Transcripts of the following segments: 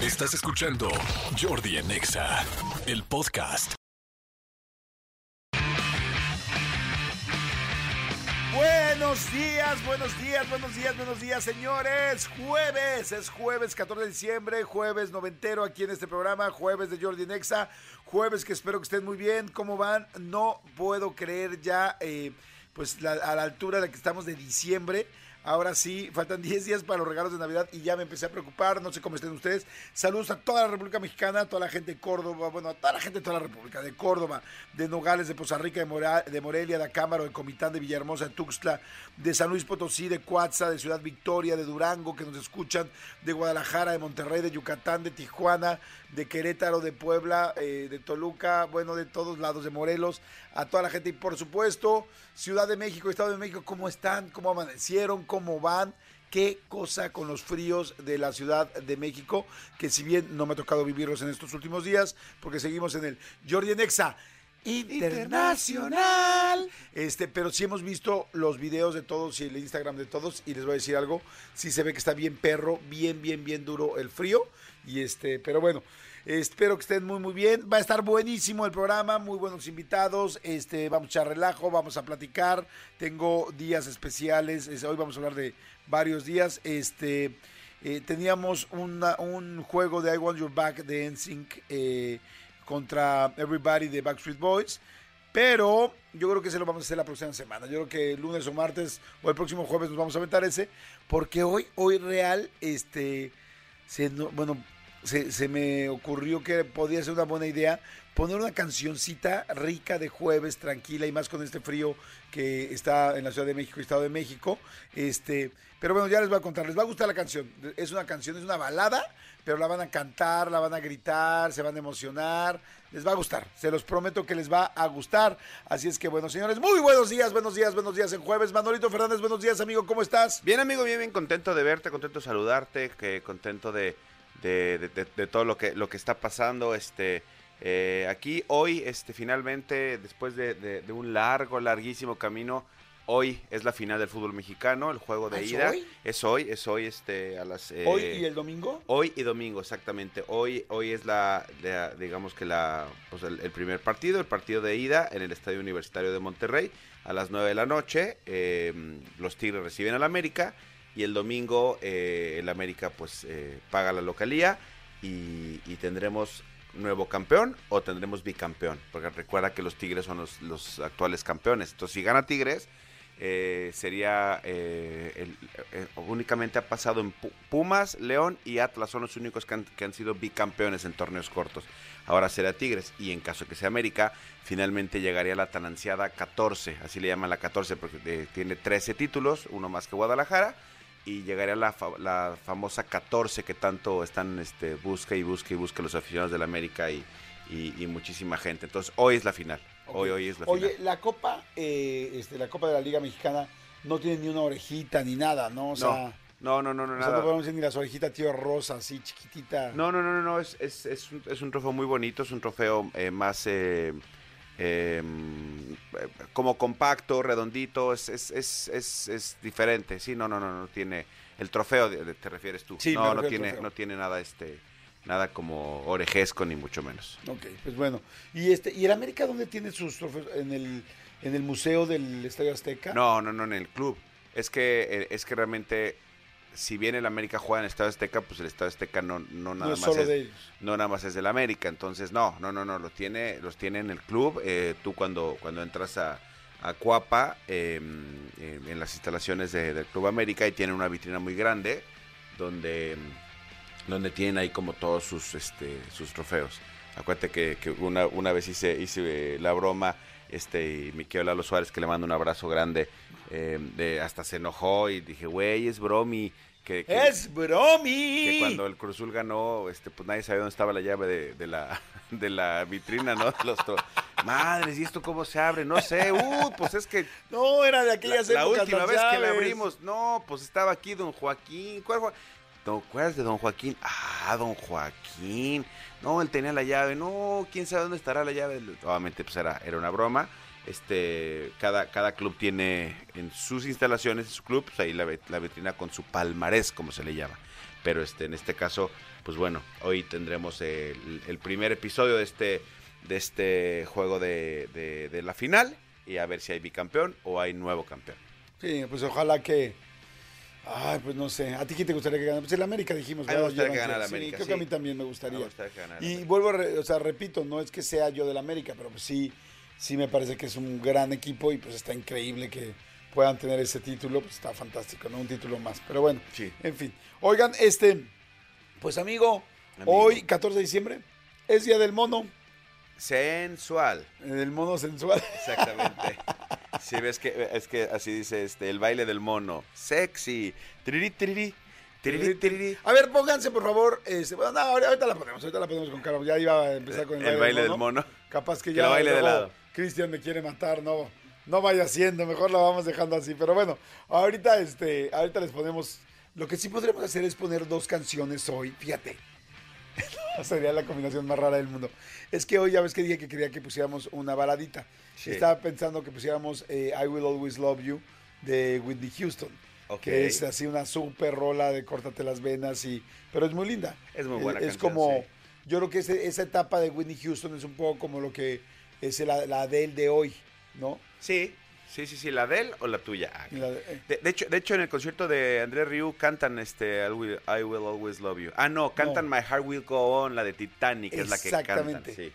Estás escuchando Jordi en Exa, el podcast. Buenos días, buenos días, buenos días, buenos días, señores. Jueves, es jueves 14 de diciembre, jueves noventero aquí en este programa, jueves de Jordi Nexa, jueves que espero que estén muy bien. ¿Cómo van? No puedo creer ya, eh, pues a la altura de que estamos de diciembre. Ahora sí, faltan 10 días para los regalos de Navidad y ya me empecé a preocupar, no sé cómo estén ustedes. Saludos a toda la República Mexicana, a toda la gente de Córdoba, bueno, a toda la gente de toda la República, de Córdoba, de Nogales, de Poza Rica, de, Mora- de Morelia, de Acámbaro, de Comitán, de Villahermosa, de Tuxtla, de San Luis Potosí, de Coatza, de Ciudad Victoria, de Durango, que nos escuchan, de Guadalajara, de Monterrey, de Yucatán, de Tijuana, de Querétaro, de Puebla, eh, de Toluca, bueno, de todos lados, de Morelos, a toda la gente y por supuesto, Ciudad de México, Estado de México, ¿cómo están? ¿Cómo amanecieron? ¿Cómo van? Qué cosa con los fríos de la Ciudad de México, que si bien no me ha tocado vivirlos en estos últimos días, porque seguimos en el Jordi Nexa internacional. Este, pero sí hemos visto los videos de todos y el Instagram de todos y les voy a decir algo, sí se ve que está bien perro, bien bien bien duro el frío y este, pero bueno, espero que estén muy muy bien. Va a estar buenísimo el programa, muy buenos invitados, este, vamos a echar relajo, vamos a platicar. Tengo días especiales, es- hoy vamos a hablar de varios días, este eh, teníamos una- un juego de I Want Your Back de NSYNC eh, contra Everybody de Backstreet Boys. Pero yo creo que se lo vamos a hacer la próxima semana. Yo creo que lunes o martes o el próximo jueves nos vamos a aventar ese. Porque hoy, hoy real, este, se, no- bueno, se, se me ocurrió que podía ser una buena idea poner una cancioncita rica de jueves, tranquila y más con este frío que está en la Ciudad de México Estado de México. Este, pero bueno, ya les voy a contar, les va a gustar la canción. Es una canción, es una balada, pero la van a cantar, la van a gritar, se van a emocionar. Les va a gustar, se los prometo que les va a gustar. Así es que bueno, señores, muy buenos días, buenos días, buenos días en jueves. Manolito Fernández, buenos días, amigo, ¿cómo estás? Bien, amigo, bien, bien, contento de verte, contento de saludarte, que contento de, de, de- de- de todo lo que, lo que está pasando. Este, eh, aquí hoy, este, finalmente, después de, un largo, larguísimo camino, hoy es la final del fútbol mexicano, el juego de ¿Ah, es ida. hoy? Es hoy, es hoy, este, a las. Hoy eh, y el domingo. Hoy y domingo, exactamente. Hoy, hoy es la, la- digamos que la, pues el, el primer partido, el partido de ida en el Estadio Universitario de Monterrey a las 9 de la noche. eh, los Tigres reciben al América y el domingo eh, el América pues eh, paga la localía y, tendremos nuevo campeón o tendremos bicampeón, porque recuerda que los Tigres son los, los actuales campeones. Entonces si gana Tigres eh, sería eh, eh, únicamente ha pasado en Pu- Pumas, León y Atlas son los únicos que han, que han sido bicampeones en torneos cortos. Ahora será Tigres y en caso que sea América, finalmente llegaría la tan ansiada 14, así le llaman la 14 porque eh, tiene 13 títulos, uno más que Guadalajara y llegaría la, fa- la famosa 14 que tanto están este, busca y busca y busca los aficionados del América y, y- y muchísima gente. Entonces hoy es la final. Hoy, hoy es la Oye, final. la Copa, eh, este, la Copa de la Liga Mexicana no tiene ni una orejita ni nada, ¿no? O sea, No, no, no, no, o sea, nada. no podemos decir ni las orejitas tío rosa, así chiquitita. No, no, no, no, no, es, es, es, un, es un trofeo muy bonito, es un trofeo eh, más eh, eh, como compacto, redondito, es, es, es, es, diferente, sí, no, no, no, no tiene, el trofeo de- de- te refieres tú, Sí, no, no tiene, no tiene nada este, nada como orejesco ni mucho menos. Ok, pues bueno. ¿Y este y el América dónde tiene sus trofeos? ¿En el, en el museo del Estadio Azteca? No, no, no, en el club, es que, eh, es que realmente, si bien el América juega en el Estadio Azteca, pues el Estadio Azteca no, no nada más solo es, de ellos. no nada más es del América, entonces no, no, no, no, lo tiene, los tiene en el club. eh, tú cuando, cuando entras a, a Cuapa, eh, eh, en las instalaciones de- del Club América, y tienen una vitrina muy grande donde, donde tienen ahí como todos sus, este, sus trofeos. Acuérdate que, que una, una vez hice, hice eh, la broma, este, y mi querido Lalo Suárez, que le mando un abrazo grande, eh, de, hasta se enojó y dije, güey, es bromi. Que, que- ¡Es bromi! que cuando el Cruzul ganó, este, pues nadie sabía dónde estaba la llave de, de la, de la vitrina, ¿no? Los Madres, ¿y esto cómo se abre? No sé, uh, pues es que No, era de la, aquellas la épocas, última vez que la abrimos, no, pues estaba aquí don Joaquín. ¿Cuál Joa- ¿Te acuerdas de don Joaquín? Ah, don Joaquín. No, él tenía la llave. No, quién sabe dónde estará la llave. Obviamente, pues era, era una broma. Este, cada, cada club tiene en sus instalaciones, en su club, pues ahí la, la vitrina con su palmarés, como se le llama. pero este, en este caso, pues bueno, hoy tendremos el, el primer episodio de este, de este juego de, de, de la final y a ver si hay bicampeón o hay nuevo campeón. Sí, pues ojalá que. Ay, pues no sé. ¿A ti quién te gustaría que ganara? Pues el América dijimos. Me que ganara. América, Sí, creo que a mí también me gustaría. Me gustaría que ganara y vuelvo a, re- o sea, repito, no es que sea yo del América, pero pues sí, sí me parece que es un gran equipo y pues está increíble que puedan tener ese título, pues está fantástico, ¿no? Un título más. Pero bueno, Sí. en fin. Oigan, este, pues amigo, Amigo. hoy, 14 de diciembre, es Día del Mono, Sensual. eh, del mono sensual. Exactamente. Sí, ves que es que así dice este el baile del mono. Sexy. Tiriri, tiriri. A ver, pónganse por favor. Este, bueno, no, ahorita la ponemos, ahorita la ponemos con calma. Ya iba a empezar con el, El baile del mono. Capaz que ya. lo baile de lado. Cristian me quiere matar, no, no vaya siendo, mejor la vamos dejando así. Pero bueno, ahorita, este, ahorita les ponemos. Lo que sí podríamos hacer es poner dos canciones hoy, fíjate. Sería la combinación más rara del mundo. Es que hoy ya ves que dije que quería que pusiéramos una baladita. Sí. Estaba pensando que pusiéramos eh, I Will Always Love You de Whitney Houston. Ok. Que es así una super rola de córtate las venas y. Pero es muy linda. Es muy buena Es, canción, como. sí. Yo creo que ese- esa etapa de Whitney Houston es un poco como lo que es la, la Adele de hoy, ¿no? Sí. Sí, sí, sí, la de él o la tuya. Ah, Y la de- eh, De, de hecho, de hecho, en el concierto de André Ryu cantan este I will, I Will Always Love You. Ah, no, cantan No. My Heart Will Go On, la de Titanic, es la que cantan. Exactamente. Sí.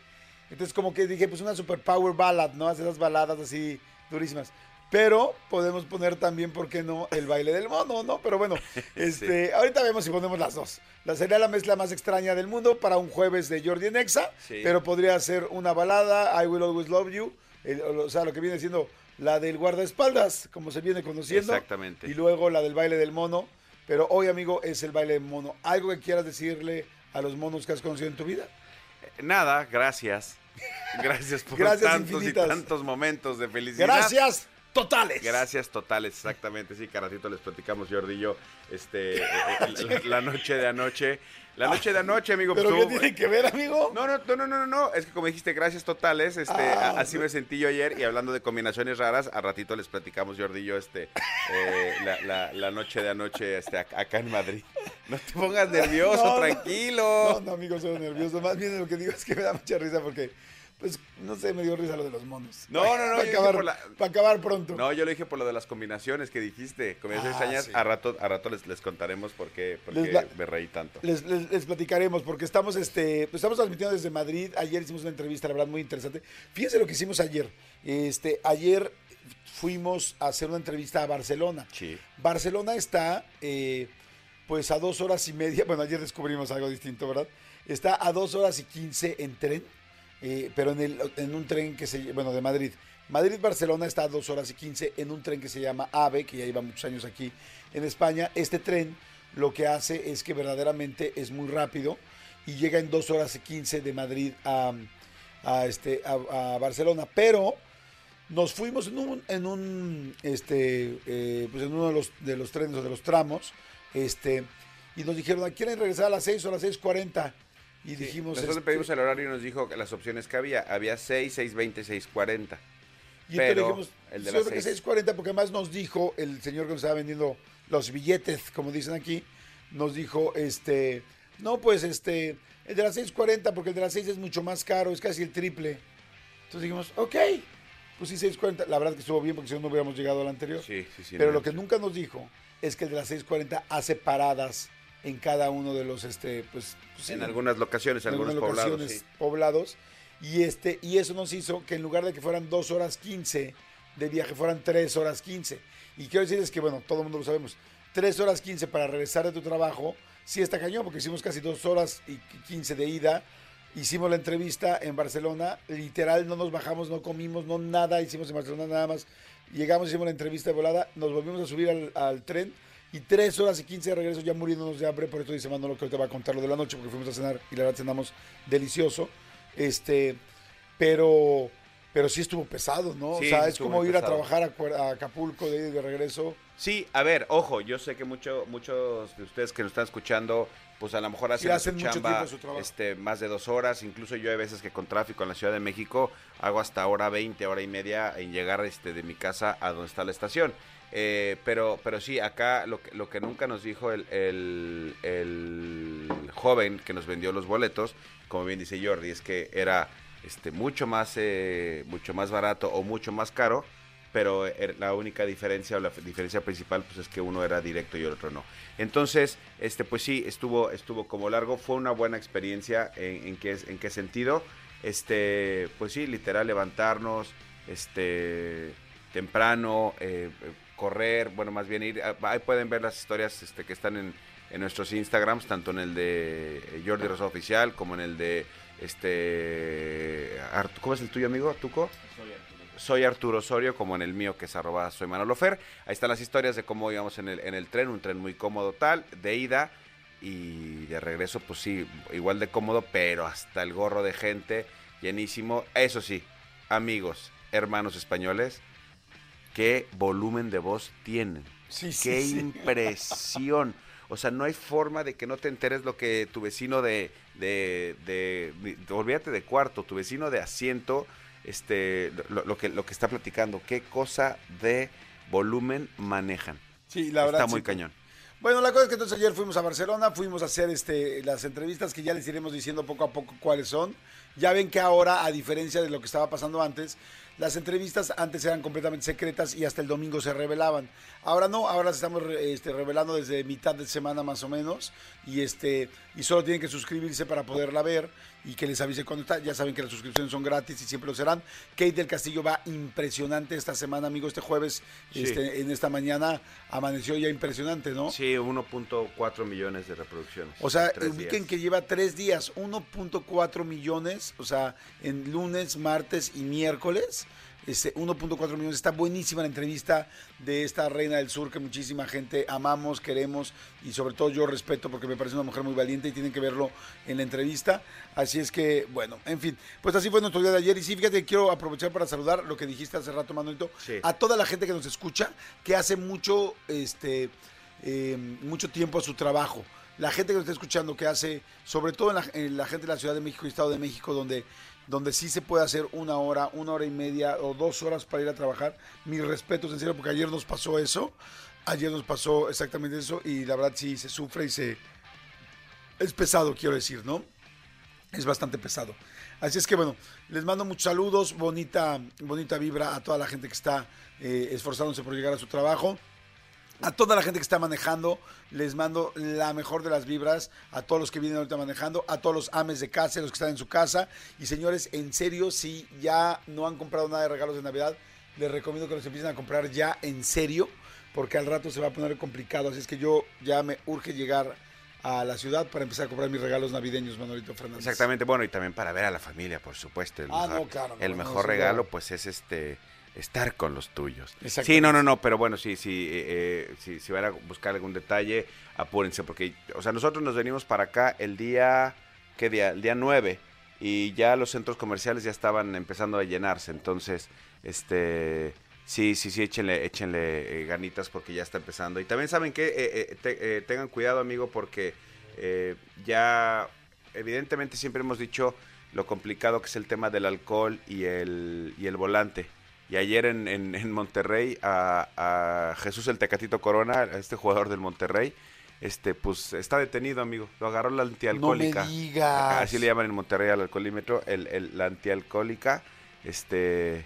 Entonces, como que dije, pues una super power ballad, ¿no? Hace esas baladas así durísimas. Pero podemos poner también, ¿por qué no? El baile del mono, ¿no? Pero bueno, este, ahorita vemos si ponemos las dos. La sería la mezcla más extraña del mundo para un jueves de Jordi en Exa, Sí. pero podría ser una balada, I Will Always Love You, el- o sea, lo que viene siendo la del guardaespaldas, como se viene conociendo. Exactamente. Y luego la del baile del mono. Pero hoy, amigo, es el baile del mono. ¿Algo que quieras decirle a los monos que has conocido en tu vida? Eh, Nada, gracias. Gracias por Gracias tantos infinitas. y tantos momentos de felicidad. Gracias totales. Gracias totales, exactamente, sí, que a ratito les platicamos Jordi y yo, este, eh, eh, la, noche de anoche, la noche de anoche, amigo, pues ¿Pero qué tú- tiene que ver, amigo? No, no, no, no, no, no, es que como dijiste, gracias totales, este, Ah, así me sentí yo ayer y hablando de combinaciones raras, a ratito les platicamos Jordi y yo, este, eh, la, la- la noche de anoche, este, ac- acá en Madrid. No te pongas nervioso, no. tranquilo. No, no, amigo, soy nervioso. Más bien lo que digo es que me da mucha risa porque, pues, no sé, me dio risa lo de los monos. No, no, no, Para acabar, la- para acabar pronto. No, yo lo dije por lo de las combinaciones que dijiste, combinaciones Ah, extrañas, sí. a rato, a rato les, les contaremos por qué, por Les qué la- me reí tanto. Les, les- les platicaremos porque estamos, este, pues, estamos transmitiendo desde Madrid. Ayer hicimos una entrevista, la verdad, muy interesante. Fíjense lo que hicimos ayer. Este, ayer fuimos a hacer una entrevista a Barcelona. Sí. Barcelona está, eh, pues, a dos horas y media. Bueno, ayer descubrimos algo distinto, ¿verdad? Está a dos horas y quince en tren, eh, pero en, el, en un tren que se, bueno, de Madrid. Madrid-Barcelona está a dos horas y quince en un tren que se llama AVE, que ya lleva muchos años aquí en España. Este tren lo que hace es que verdaderamente es muy rápido y llega en dos horas y quince de Madrid a, este, a, a Barcelona. Pero nos fuimos en un, en un este, eh, pues en uno de los, de los trenes o de los tramos, este, y nos dijeron, ¿quieren regresar a las 6 o a las 6.40? Y dijimos, Nosotros le este, pedimos el horario y nos dijo que las opciones que había, había 6, 6.20, 6.40. y entonces pero dijimos, el de las que seis. 6.40, porque además nos dijo el señor que nos estaba vendiendo los billetes, como dicen aquí, nos dijo, este, no, pues este, el de las 6.40, porque el de las 6 es mucho más caro, es casi el triple. Entonces dijimos, ok, pues sí, 6.40, la verdad que estuvo bien, porque si no, no hubiéramos llegado al anterior. Sí, sí, sí. Pero no, lo que nunca nos dijo es que el de las 6.40 hace paradas en cada uno de los, este, pues, pues sí, En algunas locaciones, en en algunos algunas poblados. locaciones sí. poblados. Y, este, y eso nos hizo que en lugar de que fueran 2 horas 15 de viaje, fueran 3 horas 15. Y quiero decirles que, bueno, todo el mundo lo sabemos, 3 horas 15 para regresar de tu trabajo, sí está cañón, porque hicimos casi 2 horas y 15 de ida. Hicimos la entrevista en Barcelona, literal, no nos bajamos, no comimos, no nada, hicimos en Barcelona nada más. Llegamos, hicimos la entrevista de volada, nos volvimos a subir al, al tren y 3 horas y 15 de regreso ya muriéndonos de hambre. Por eso dice Manolo que ahorita va a contar lo de la noche, porque fuimos a cenar y la verdad cenamos delicioso. Este, pero, pero sí estuvo pesado, ¿no? Sí, o sea, es como ir a trabajar a, Acapulco de, de regreso. Sí, a ver, ojo, yo sé que mucho, muchos de ustedes que nos están escuchando, pues a lo mejor hacen, Sí, hacen su chamba su este, más de dos horas, incluso yo hay veces que con tráfico en la Ciudad de México hago hasta hora 20, hora y media en llegar este, de mi casa a donde está la estación. Eh, pero, pero sí, acá lo que, lo que nunca nos dijo el, el, joven que nos vendió los boletos, como bien dice Jordi, es que era este, mucho, más, eh, mucho más barato o mucho más caro, pero er- la única diferencia o la diferencia principal pues es que uno era directo y el otro no. Entonces, este, pues sí, estuvo, estuvo como largo, fue una buena experiencia en, qué, en qué sentido. Este, pues sí, literal levantarnos, este, temprano, eh, correr, bueno, más bien ir, ah, ahí pueden ver las historias este, que están en, en nuestros Instagrams, tanto en el de eh, Jordi Rosa Oficial como en el de este ¿cómo es el tuyo amigo? ¿Tuco? Soy Arturo Osorio, como en el mío que es arroba soy Manolo Fer. Ahí están las historias de cómo íbamos en el, en el tren, un tren muy cómodo tal, de ida y de regreso, pues sí, igual de cómodo, pero hasta el gorro de gente, llenísimo. Eso sí, amigos, hermanos españoles, qué volumen de voz tienen. Sí, sí, Qué sí. impresión. O sea, no hay forma de que no te enteres lo que tu vecino de, de, de, de- olvídate de cuarto, tu vecino de asiento, este, lo, lo que, lo que está platicando. Qué cosa de volumen manejan. Sí, la verdad. está muy cañón. Bueno, la cosa es que entonces ayer fuimos a Barcelona, fuimos a hacer este, las entrevistas que ya les iremos diciendo poco a poco cuáles son. Ya ven que ahora, a diferencia de lo que estaba pasando antes, las entrevistas antes eran completamente secretas y hasta el domingo se revelaban. Ahora no, ahora las estamos este, revelando desde mitad de semana más o menos y este y solo tienen que suscribirse para poderla ver y que les avise cuando está. Ya saben que las suscripciones son gratis y siempre lo serán. Kate del Castillo va impresionante esta semana, amigo. Este jueves, Sí. este, en esta mañana, amaneció ya impresionante, ¿no? Sí, 1.4 millones de reproducciones. O sea, ubiquen que lleva tres días, 1.4 millones, o sea, en lunes, martes y miércoles. Este, 1.4 millones. Está buenísima la entrevista de esta reina del sur que muchísima gente amamos, queremos y sobre todo yo respeto porque me parece una mujer muy valiente y tienen que verlo en la entrevista. Así es que, bueno, en fin, pues así fue nuestro día de ayer. Y sí, fíjate, quiero aprovechar para saludar lo que dijiste hace rato, Manuelito, Sí. a toda la gente que nos escucha, que hace mucho, este, eh, mucho tiempo a su trabajo. La gente que nos está escuchando, que hace, sobre todo en la, en la gente de la Ciudad de México y Estado de México, donde, donde sí se puede hacer una hora, una hora y media o dos horas para ir a trabajar. Mis respetos, en porque ayer nos pasó eso. Ayer nos pasó exactamente eso y la verdad sí se sufre y se... Es pesado, quiero decir, ¿no? es bastante pesado. Así es que bueno, les mando muchos saludos, bonita, bonita vibra a toda la gente que está eh, esforzándose por llegar a su trabajo. A toda la gente que está manejando, les mando la mejor de las vibras. A todos los que vienen ahorita manejando, a todos los ames de casa, los que están en su casa. Y señores, en serio, si ya no han comprado nada de regalos de Navidad, les recomiendo que los empiecen a comprar ya en serio, porque al rato se va a poner complicado. Así es que yo ya me urge llegar a la ciudad para empezar a comprar mis regalos navideños, Manolito Fernández. Exactamente, bueno, y también para ver a la familia, por supuesto. El Ah, mejor, no, claro, el no, mejor regalo, pues es este estar con los tuyos. Sí, no, no, no, pero bueno, sí, sí, eh, eh, sí, si van a buscar algún detalle, apúrense, porque, o sea, nosotros nos venimos para acá el día, ¿qué día? El día 9, y ya los centros comerciales ya estaban empezando a llenarse, entonces, este... Sí, sí, sí, échenle, échenle eh, ganitas porque ya está empezando. Y también saben que tengan cuidado, amigo, porque eh, ya evidentemente siempre hemos dicho lo complicado que es el tema del alcohol y el, y el volante. Y ayer en, en, en Monterrey a, a Jesús el Tecatito Corona, a este jugador del Monterrey, este pues está detenido, amigo. Lo agarró la antialcohólica. No me digas. Así le llaman en Monterrey al alcoholímetro, el, el- la antialcohólica. Este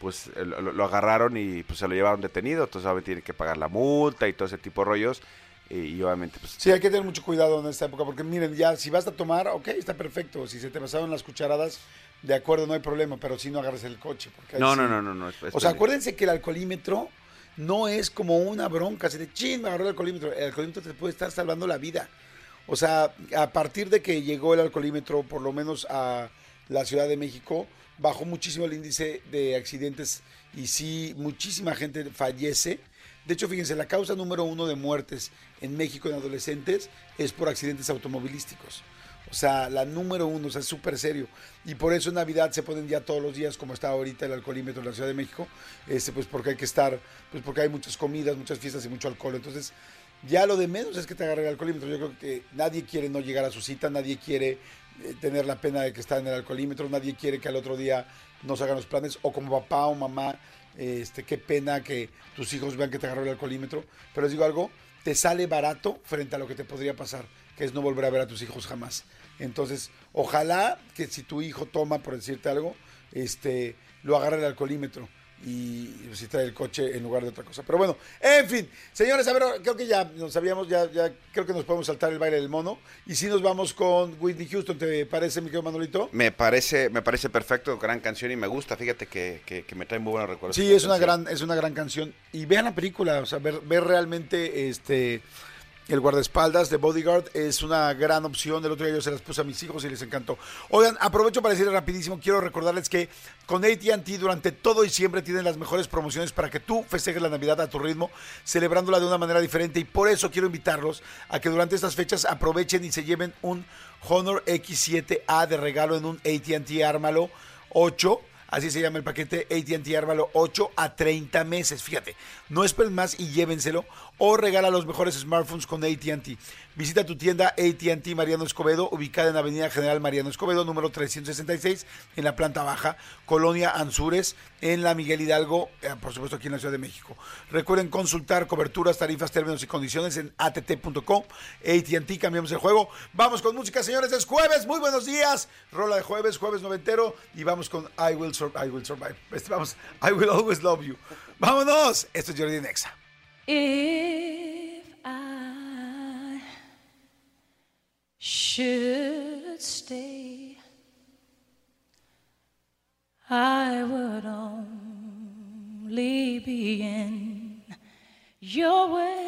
pues lo, lo agarraron y pues se lo llevaron detenido, entonces obviamente tiene que pagar la multa y todo ese tipo de rollos. Y, y obviamente pues Sí, hay que tener mucho cuidado en esta época, porque miren, ya si vas a tomar, ok, está perfecto. Si se te pasaron las cucharadas, de acuerdo, no hay problema, pero si no agarres el coche. Porque No, sí- no, no, no, no. es- es O sea, acuérdense que el alcoholímetro no es como una bronca, así de chin, me agarró el alcoholímetro. El alcoholímetro te puede estar salvando la vida. O sea, a partir de que llegó el alcoholímetro, por lo menos a la Ciudad de México, bajó muchísimo el índice de accidentes y sí, muchísima gente fallece. De hecho, fíjense, la causa número uno de muertes en México en adolescentes es por accidentes automovilísticos. O sea, la número uno, o sea, es súper serio. Y por eso en Navidad se ponen ya todos los días, como está ahorita el alcoholímetro en la Ciudad de México, este, pues porque hay que estar, pues porque hay muchas comidas, muchas fiestas y mucho alcohol. Entonces, ya lo de menos es que te agarre el alcoholímetro. Yo creo que nadie quiere no llegar a su cita, nadie quiere eh, tener la pena de que está en el alcoholímetro, nadie quiere que al otro día no se hagan los planes, o como papá o mamá Este, qué pena que tus hijos vean que te agarró el alcoholímetro. Pero les digo algo, te sale barato frente a lo que te podría pasar, que es no volver a ver a tus hijos jamás. Entonces, ojalá que si tu hijo toma, por decirte algo, este, lo agarre el alcoholímetro y si trae el coche en lugar de otra cosa. Pero bueno, en fin, señores, a ver, creo que ya nos sabíamos, ya, ya creo que nos podemos saltar el baile del mono. Y si nos vamos con Whitney Houston, ¿te parece, mi querido Manolito? Me parece, me parece perfecto, gran canción y me gusta, fíjate que, que, que me trae muy buenos recuerdos. Sí, es una gran, es una gran canción. Y vean la película, o sea, ver, ver realmente este el guardaespaldas de Bodyguard es una gran opción. El otro día yo se las puse a mis hijos y les encantó. Oigan, aprovecho para decirles rapidísimo, quiero recordarles que con ATT durante todo y siempre tienen las mejores promociones para que tú festejes la Navidad a tu ritmo, celebrándola de una manera diferente. Y por eso quiero invitarlos a que durante estas fechas aprovechen y se lleven un Honor X7A de regalo en un ATT Ármalo 8 Así se llama el paquete ATT Árvalo 8 a 30 meses. Fíjate, no esperen más y llévenselo o regala los mejores smartphones con ATT. Visita tu tienda ATT Mariano Escobedo, ubicada en Avenida General Mariano Escobedo, número 366, en la planta baja, Colonia Anzures, en la Miguel Hidalgo, eh, por supuesto aquí en la Ciudad de México. Recuerden consultar coberturas, tarifas, términos y condiciones en att.com. ATT, cambiamos el juego. Vamos con música, señores, es jueves, muy buenos días. Rola de jueves, jueves noventero, y vamos con I Will, I will Survive. Este, vamos, I Will Always Love You. Vámonos, esto es Jordi Nexa. If I should stay, I would only be in your way.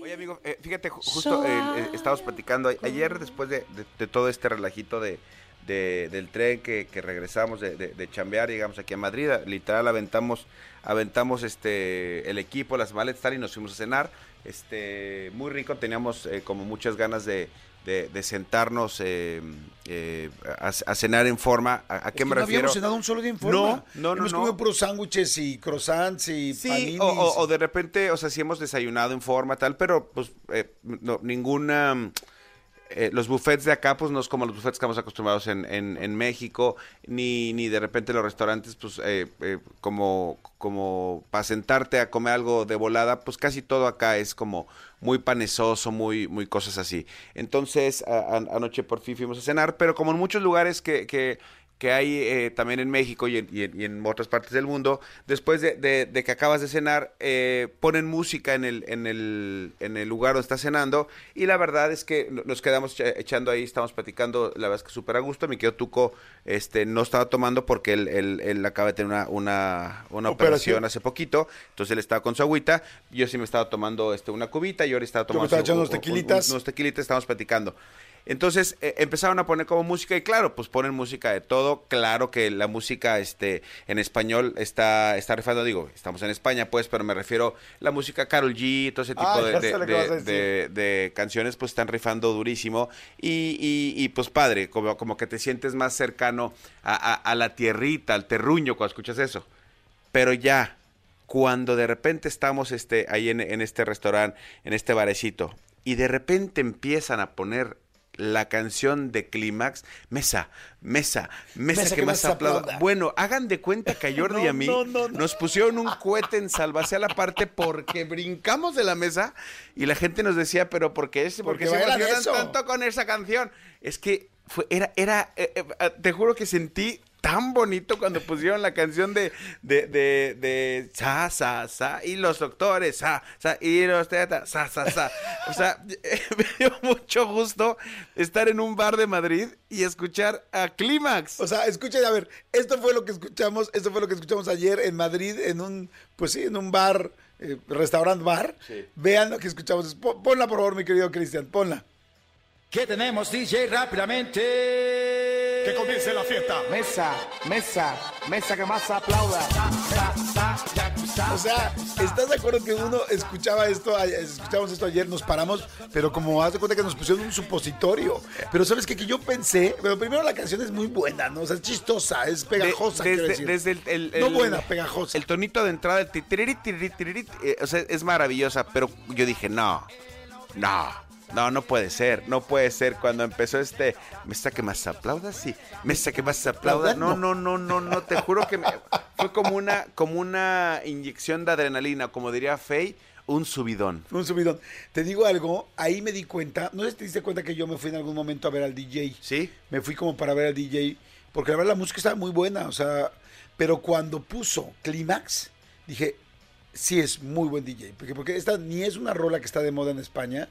Oye, amigo, eh, fíjate, justo eh, eh, estábamos platicando ayer después de, de, de todo este relajito de, de, del tren que, que regresamos de, de, chambear, llegamos aquí a Madrid, literal aventamos, aventamos este el equipo, las maletas y nos fuimos a cenar. Este, muy rico, teníamos eh, como muchas ganas de, de, sentarnos eh, eh, a, cenar en forma. ¿A, qué me no refiero? habíamos cenado un solo día en forma. No, no, no. Hemos comido puros sándwiches y croissants y Sí, o, o, o, de repente, o sea, sí hemos desayunado en forma, tal, pero pues eh, no, ninguna eh, los buffets de acá, pues no es como los buffets que estamos acostumbrados en, en, México, ni, ni de repente los restaurantes, pues eh, eh, como, como para sentarte a comer algo de volada, pues casi todo acá es como muy panesoso, muy, muy cosas así. Entonces, anoche por fin fuimos a cenar, pero como en muchos lugares que, que que hay eh, también en México y en, otras partes del mundo, después de, que acabas de cenar, eh, ponen música en el, en, el, en el lugar donde estás cenando y la verdad es que nos quedamos echando ahí, estamos platicando, la verdad es que súper a gusto, mi querido Tuco este, no estaba tomando porque él, él, acaba de tener una, una, una operación. hace poquito, entonces él estaba con su agüita, yo sí me estaba tomando este, una cubita y ahora estaba tomando unos tequilitas. unos tequilitas, estamos platicando. Entonces eh, empezaron a poner como música y claro, pues ponen música de todo. Claro que la música este, en español está, está rifando, digo, estamos en España pues, pero me refiero la música Carol G, todo ese tipo de, de, canciones pues están rifando durísimo y, y, pues padre, como, como que te sientes más cercano a, a, la tierrita, al terruño cuando escuchas eso. Pero ya, cuando de repente estamos este, ahí en, en este restaurante, en este barecito, y de repente empiezan a poner la canción de Clímax, Mesa, Mesa, Mesa, que, más aplauda. Bueno, hagan de cuenta que a Jordi y a mí nos pusieron un cohete en salvación a la parte porque brincamos de la mesa y la gente nos decía, pero ¿por qué, ¿Por qué se emocionan tanto con esa canción? Es que fue, era, era, eh, eh, te juro que sentí tan bonito cuando pusieron la canción de, de, de, de sa, sa, sa, y los doctores, sa, sa, y los teatros, sa, sa, sa. O sea, me dio mucho gusto estar en un bar de Madrid y escuchar a Clímax. O sea, escuchen, a ver, esto fue lo que escuchamos, esto fue lo que escuchamos ayer en Madrid, en un, pues sí, en un bar, eh, restaurant bar. Vean lo que escuchamos. Ponla, por favor, mi querido Cristian, ponla. ¿Qué tenemos, DJ? Rápidamente. Que comience la fiesta. Mesa, mesa, mesa que más aplauda. O sea, ¿estás de acuerdo que uno escuchaba esto, escuchamos esto ayer, nos paramos, pero como haz de cuenta que nos pusieron un supositorio. Pero sabes qué? que yo pensé, pero primero la canción es muy buena, ¿no? O sea, es chistosa, es pegajosa. desde, desde el, No buena, pegajosa. El tonito de entrada, el eh, o sea, es maravillosa, pero yo dije, no, no No, no puede ser, no puede ser. Cuando empezó este, mesa que más aplauda, sí, mesa que más aplauda. No, no, no, no, no, te juro que me- fue como una, como una inyección de adrenalina, como diría Faye, un subidón. Un subidón. Te digo algo, ahí me di cuenta, no sé si te diste cuenta que yo me fui en algún momento a ver al DJ. ¿Sí? Me fui como para ver al DJ, porque la verdad la música estaba muy buena, o sea, pero cuando puso Clímax, dije, sí es muy buen DJ, porque, porque esta ni es una rola que está de moda en España,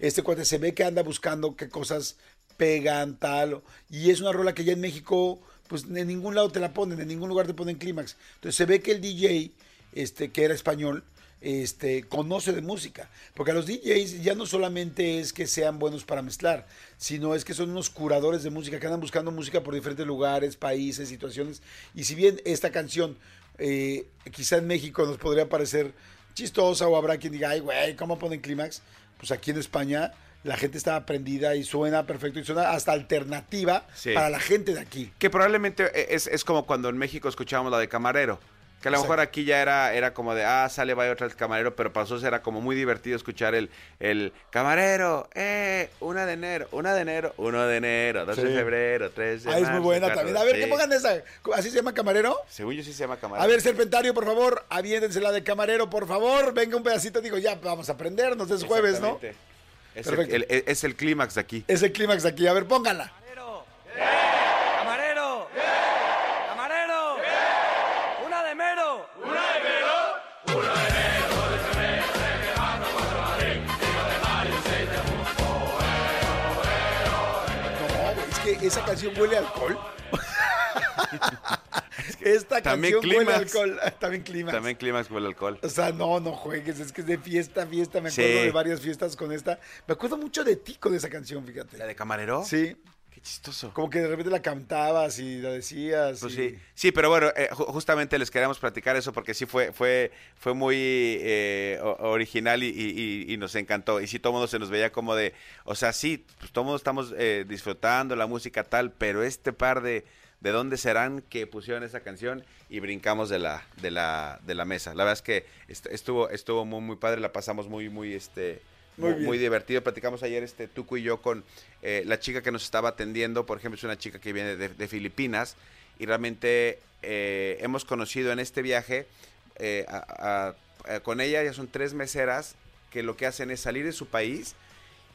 este cuate se ve que anda buscando qué cosas pegan, tal, y es una rola que ya en México, pues en ningún lado te la ponen, en ningún lugar te ponen Clímax. Entonces se ve que el DJ, este, que era español, este, conoce de música. Porque a los DJs ya no solamente es que sean buenos para mezclar, sino es que son unos curadores de música que andan buscando música por diferentes lugares, países, situaciones. Y si bien esta canción eh, quizá en México nos podría parecer chistosa o habrá quien diga, ay, güey, ¿cómo ponen clímax? Pues aquí en España la gente está aprendida y suena perfecto y suena hasta alternativa Sí. para la gente de aquí. Que probablemente es, es como cuando en México escuchábamos la de Camarero. Que a lo Exacto. mejor aquí ya era, era como de, ah, sale, vaya otra vez camarero, pero para nosotros era como muy divertido escuchar el, el camarero, eh, una de enero, una de enero, uno de enero, dos de Sí. febrero, tres de Ah, es muy buena cuatro- también. A ver, sí. que pongan esa. ¿Así se llama camarero? Según yo sí se llama camarero. A ver, Serpentario, por favor, aviéndense la de camarero, por favor. Venga un pedacito, digo, ya, vamos a aprendernos, es jueves, ¿no? Es Perfecto. el, el- es el clímax de aquí. Es el clímax aquí. A ver, pónganla. ¡Camarero! Esa canción huele a alcohol. Esta También canción huele a alcohol. También clímax. También clímax el alcohol. O sea, no, no juegues, es que es de fiesta, fiesta. Me Sí. acuerdo de varias fiestas con esta. Me acuerdo mucho de ti con esa canción, ¿La fíjate. de camarero? Sí, Qué chistoso. como que de repente la cantabas y la decías. Pues y- sí, sí, pero bueno, eh, ju- justamente les queríamos platicar eso porque sí fue fue fue muy eh, original y, y- y- y nos encantó. Y sí, todo el mundo se nos veía como de, o sea, sí, pues todo el mundo estamos eh, disfrutando la música tal, pero este par de de dónde serán que pusieron esa canción y brincamos de la de la de la mesa. La verdad es que est- estuvo estuvo muy muy padre, la pasamos muy muy este Muy muy, divertido. Platicamos ayer este Tuco y yo con eh, la chica que nos estaba atendiendo, por ejemplo, es una chica que viene de, de Filipinas y realmente eh, hemos conocido en este viaje eh, a- a- a- con ella, ya son tres meseras que lo que hacen es salir de su país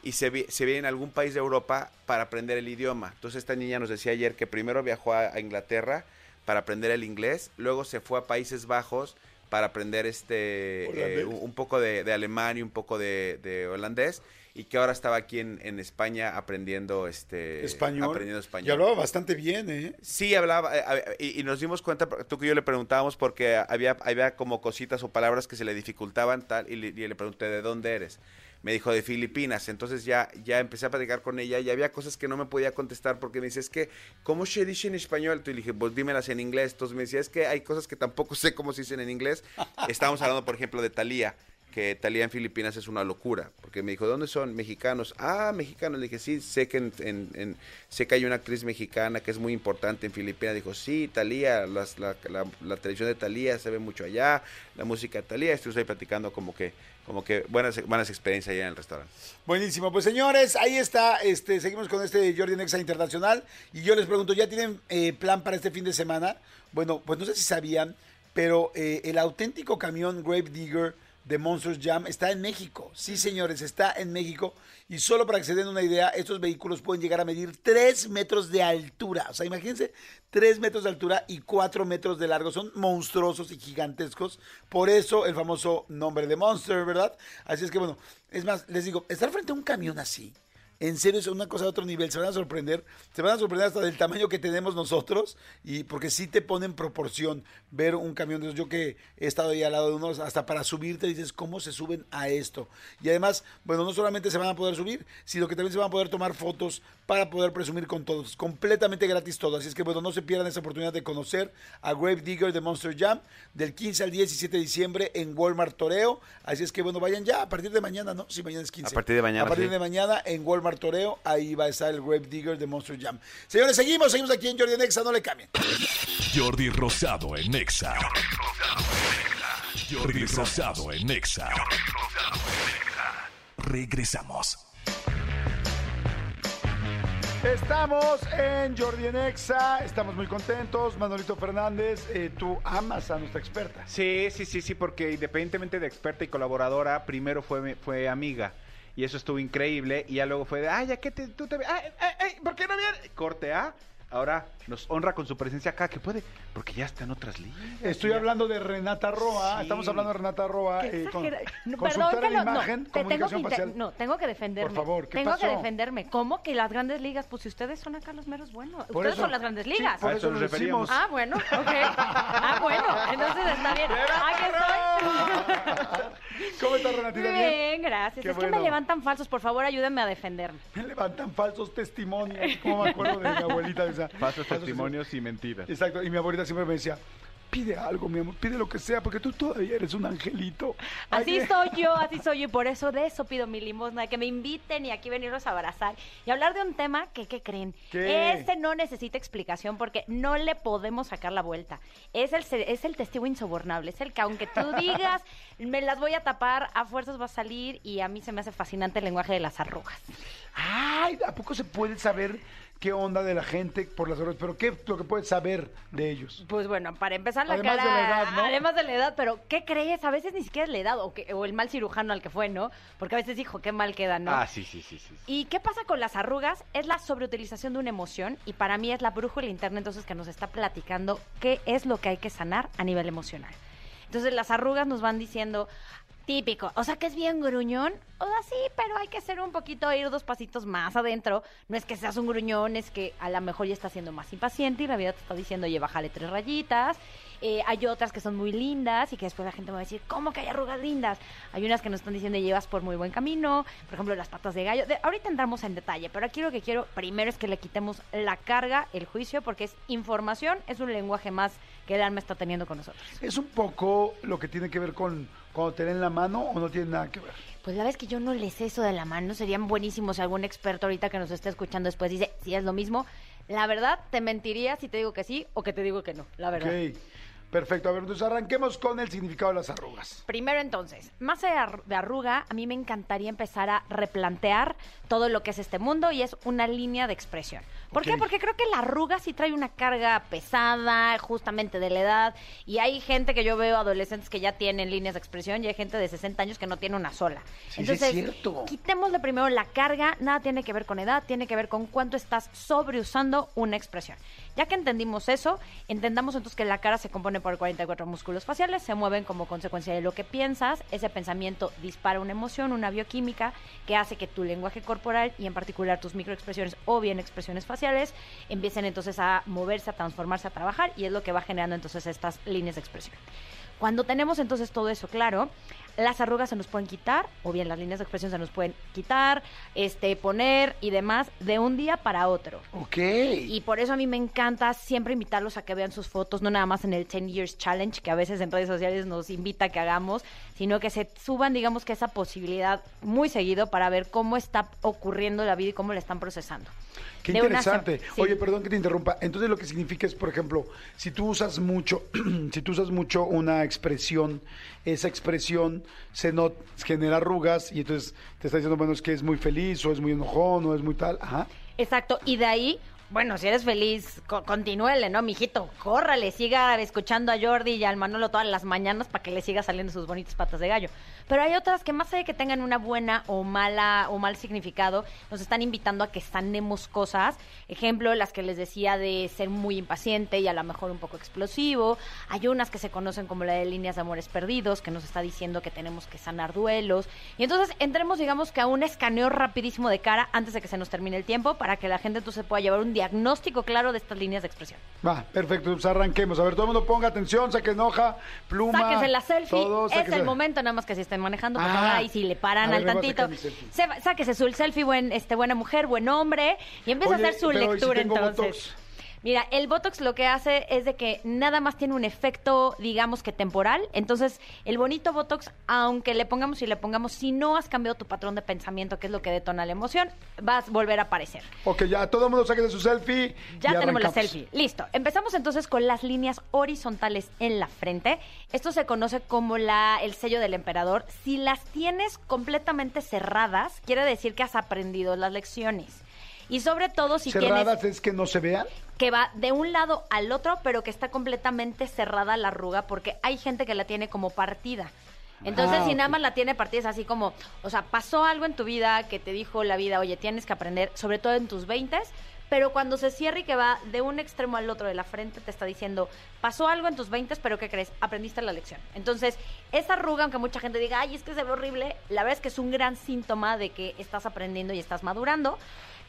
y se, vi- se vienen a algún país de Europa para aprender el idioma. Entonces esta niña nos decía ayer que primero viajó a Inglaterra para aprender el inglés, luego se fue a Países Bajos para aprender este eh, un poco de, de alemán y un poco de, de holandés y que ahora estaba aquí en, en España aprendiendo este español. aprendiendo español. Y hablaba bastante bien, ¿eh? Sí, hablaba, eh, y nos dimos cuenta, tú que yo le preguntábamos porque había, había como cositas o palabras que se le dificultaban tal, y le, y le pregunté, ¿de dónde eres? Me dijo, de Filipinas. Entonces ya, ya empecé a platicar con ella y había cosas que no me podía contestar porque me dice, que, ¿cómo se dice en español? Tú le dije, pues dímelas en inglés. Entonces me decía, es que hay cosas que tampoco sé cómo se dicen en inglés. Estábamos hablando, por ejemplo, de Talía que Talía en Filipinas es una locura, porque me dijo, ¿dónde son? Mexicanos. Ah, mexicanos. Le dije, sí, sé que, en, sé que hay una actriz mexicana que es muy importante en Filipinas. Dijo, sí, Talía, la, la, la televisión de Talía se ve mucho allá, la música de Talía. Ahí platicando como que, como que buenas, buenas experiencias allá en el restaurante. Buenísimo, pues señores, ahí está, este, seguimos con este Jordi Nexa Internacional y yo les pregunto, ¿ya tienen eh, plan para este fin de semana? Bueno, pues no sé si sabían, pero eh, el auténtico camión Grave Digger de Monsters Jam está en México. Sí, señores, está en México y solo para que se den una idea, estos vehículos pueden llegar a medir 3 metros de altura. O sea, imagínense, 3 metros de altura y 4 metros de largo. Son monstruosos y gigantescos. Por eso el famoso nombre de Monster, ¿verdad? Así es que bueno, es más, les digo, estar frente a un camión así, en serio es una cosa de otro nivel, se van a sorprender, se van a sorprender hasta del tamaño que tenemos nosotros y porque sí te pone en proporción ver un camión de. Yo que he estado ahí al lado de unos, hasta para subirte dices cómo se suben a esto. Y además, bueno, no solamente se van a poder subir, sino que también se van a poder tomar fotos para poder presumir con todos, completamente gratis todo. Así es que bueno, no se pierdan esa oportunidad de conocer a Grave Digger de Monster Jam del 15 al 17 de diciembre en Walmart Toreo. Así es que bueno, vayan ya a partir de mañana, ¿no? Si mañana es 15. A partir de mañana, A partir sí. de mañana en Walmart Toreo, ahí va a estar el Grave Digger de Monster Jam. Señores, seguimos, seguimos aquí en Jordi Nexa, no le cambien. Jordi Rosado en Nexa. Jordi Rosado en Nexa. Regresamos. Estamos en Jordi en Exa, estamos muy contentos. Manolito Fernández, eh, tú amas a nuestra experta. Sí, sí, sí, sí, porque independientemente de experta y colaboradora, primero fue, fue amiga. Y eso estuvo increíble. Y ya luego fue de, ay, ya que te, tú te... Ay, ay, ay, ¿Por qué no viene? Corte A. Ahora nos honra con su presencia acá, que puede, porque ya está en otras ligas. Estoy Ya. hablando de Renata Roa, Sí. estamos hablando de Renata Roa, eh, con, No, perdón, que lo- no, imagen, te tengo que, comunicación inter- facial. no, tengo que defenderme. Por favor, ¿qué Tengo pasó? que defenderme. ¿Cómo que las grandes ligas? Pues si ustedes son acá los meros buenos. Por ustedes eso- son las grandes ligas. por A eso nos referíamos. decimos. Ah, bueno, ok. Ah, bueno, entonces está bien. Aquí estoy. ¿Cómo estás, Renatita? Bien. Bien, gracias. Qué es que me levantan falsos. Por favor, ayúdenme a defenderme. Me levantan falsos testimonios, como me acuerdo de mi abuelita. o sea, Falsos testimonios y mentiras. Exacto, y mi abuelita siempre me decía, pide algo, mi amor, pide lo que sea, porque tú todavía eres un angelito. Así Ay, soy yo, así soy yo, y por eso de eso pido mi limosna, de que me inviten y aquí venirlos a abrazar y hablar de un tema que, ¿qué creen? ¿Qué? Este no necesita explicación porque no le podemos sacar la vuelta. Es el, es el testigo insobornable, es el que aunque tú digas, me las voy a tapar, a fuerzas va a salir y a mí se me hace fascinante el lenguaje de las arrugas. Ay, ¿a poco se puede saber qué onda de la gente por las horas? Pero ¿qué es lo que puedes saber de ellos? Pues bueno, para empezar la Además cara, de la edad, ¿no? además de la edad, pero ¿qué crees? A veces ni siquiera es la edad o, que- o el mal cirujano al que fue, ¿no? Porque a veces dijo, qué mal queda, ¿no? Ah, sí, sí, sí, sí. ¿Y qué pasa con las arrugas? Es la sobreutilización de una emoción y para mí es la brújula interna entonces que nos está platicando qué es lo que hay que sanar a nivel emocional. Entonces las arrugas nos van diciendo, típico, o sea que es bien gruñón, o sea sí, pero hay que ser un poquito, ir dos pasitos más adentro. No es que seas un gruñón, es que a lo mejor ya estás siendo más impaciente y la vida te está diciendo, oye, bájale tres rayitas. Eh, hay otras que son muy lindas y que después la gente va a decir, ¿cómo que hay arrugas lindas? Hay unas que nos están diciendo, llevas por muy buen camino, por ejemplo, las patas de gallo. Ahorita entramos en detalle, pero aquí lo que quiero primero es que le quitemos la carga, el juicio, porque es información, es un lenguaje más que el alma está teniendo con nosotros. ¿Es un poco lo que tiene que ver con cuando te den la mano o no tiene nada que ver? Pues la vez que yo no le sé eso de la mano, serían buenísimos si algún experto ahorita que nos esté escuchando después dice, si es lo mismo. La verdad, te mentiría si te digo que sí o que te digo que no, la verdad. Perfecto. A ver, entonces arranquemos con el significado de las arrugas. Primero entonces, más allá de arru- de arruga, a mí me encantaría empezar a replantear todo lo que es este mundo y es una línea de expresión. ¿Por qué? Porque creo que la arruga sí trae una carga pesada, justamente de la edad, y hay gente que yo veo, adolescentes que ya tienen líneas de expresión, y hay gente de 60 años que no tiene una sola. Sí, sí es Entonces, cierto. quitémosle primero la carga, nada tiene que ver con edad, tiene que ver con cuánto estás sobreusando una expresión. Ya que entendimos eso, entendamos entonces que la cara se compone por 44 músculos faciales, se mueven como consecuencia de lo que piensas, ese pensamiento dispara una emoción, una bioquímica que hace que tu lenguaje corporal y en particular tus microexpresiones o bien expresiones faciales empiecen entonces a moverse, a transformarse, a trabajar y es lo que va generando entonces estas líneas de expresión. Cuando tenemos entonces todo eso claro, las arrugas se nos pueden quitar, o bien las líneas de expresión se nos pueden quitar, este, poner y demás de un día para otro. Ok. Y por eso a mí me encanta siempre invitarlos a que vean sus fotos, no nada más en el 10 Years Challenge, que a veces en redes sociales nos invita a que hagamos, sino que se suban, digamos que esa posibilidad muy seguido para ver cómo está ocurriendo la vida y cómo la están procesando. Qué De interesante. sí. Oye, perdón que te interrumpa. Entonces lo que significa es, por ejemplo, si tú usas mucho, si tú usas mucho una expresión, esa expresión se not genera arrugas y entonces te está diciendo, bueno, es que es muy feliz o es muy enojón o es muy tal. Ajá. Exacto, y de ahí, bueno, si eres feliz, co- continúele, ¿no, mijito? Córrale, siga escuchando a Jordi y al Manolo todas las mañanas para que le siga saliendo sus bonitas patas de gallo. Pero hay otras que más allá de que tengan una buena o mala o mal significado, nos están invitando a que sanemos cosas. Ejemplo, las que les decía de ser muy impaciente y a lo mejor un poco explosivo. Hay unas que se conocen como la de líneas de amores perdidos, que nos está diciendo que tenemos que sanar duelos. Y entonces entremos, digamos que a un escaneo rapidísimo de cara antes de que se nos termine el tiempo para que la gente entonces pueda llevar un diagnóstico claro de estas líneas de expresión. Va, perfecto, pues arranquemos. A ver, todo el mundo ponga atención, saquen hoja, pluma. Sáquense la selfie, todo, es el momento, nada más que si estén manejando, pues Ah. y si le paran ver, al tantito, se- sáquese su selfie, buen, este, buena mujer, buen hombre, y empieza Oye, a hacer su pero ¿y si lectura tengo entonces. Botox? Mira, el Botox lo que hace es de que nada más tiene un efecto, digamos que temporal. Entonces, el bonito Botox, aunque le pongamos y le pongamos, si no has cambiado tu patrón de pensamiento, que es lo que detona la emoción, vas a volver a aparecer. Ok, ya, todo el mundo saque su selfie. Ya tenemos la selfie. Listo. Empezamos entonces con las líneas horizontales en la frente. Esto se conoce como la, el sello del emperador. Si las tienes completamente cerradas, quiere decir que has aprendido las lecciones. Y sobre todo si tienes Cerradas es que no se vean. que va de un lado al otro, pero que está completamente cerrada la arruga, porque hay gente que la tiene como partida. Entonces, Ah, si nada más la tiene partida, es así como, o sea, pasó algo en tu vida que te dijo la vida, oye, tienes que aprender, sobre todo en tus 20 pero cuando se cierra y que va de un extremo al otro de la frente, te está diciendo, pasó algo en tus 20 pero ¿qué crees? Aprendiste la lección. Entonces, esa arruga, aunque mucha gente diga, ay, es que se ve horrible, la verdad es que es un gran síntoma de que estás aprendiendo y estás madurando.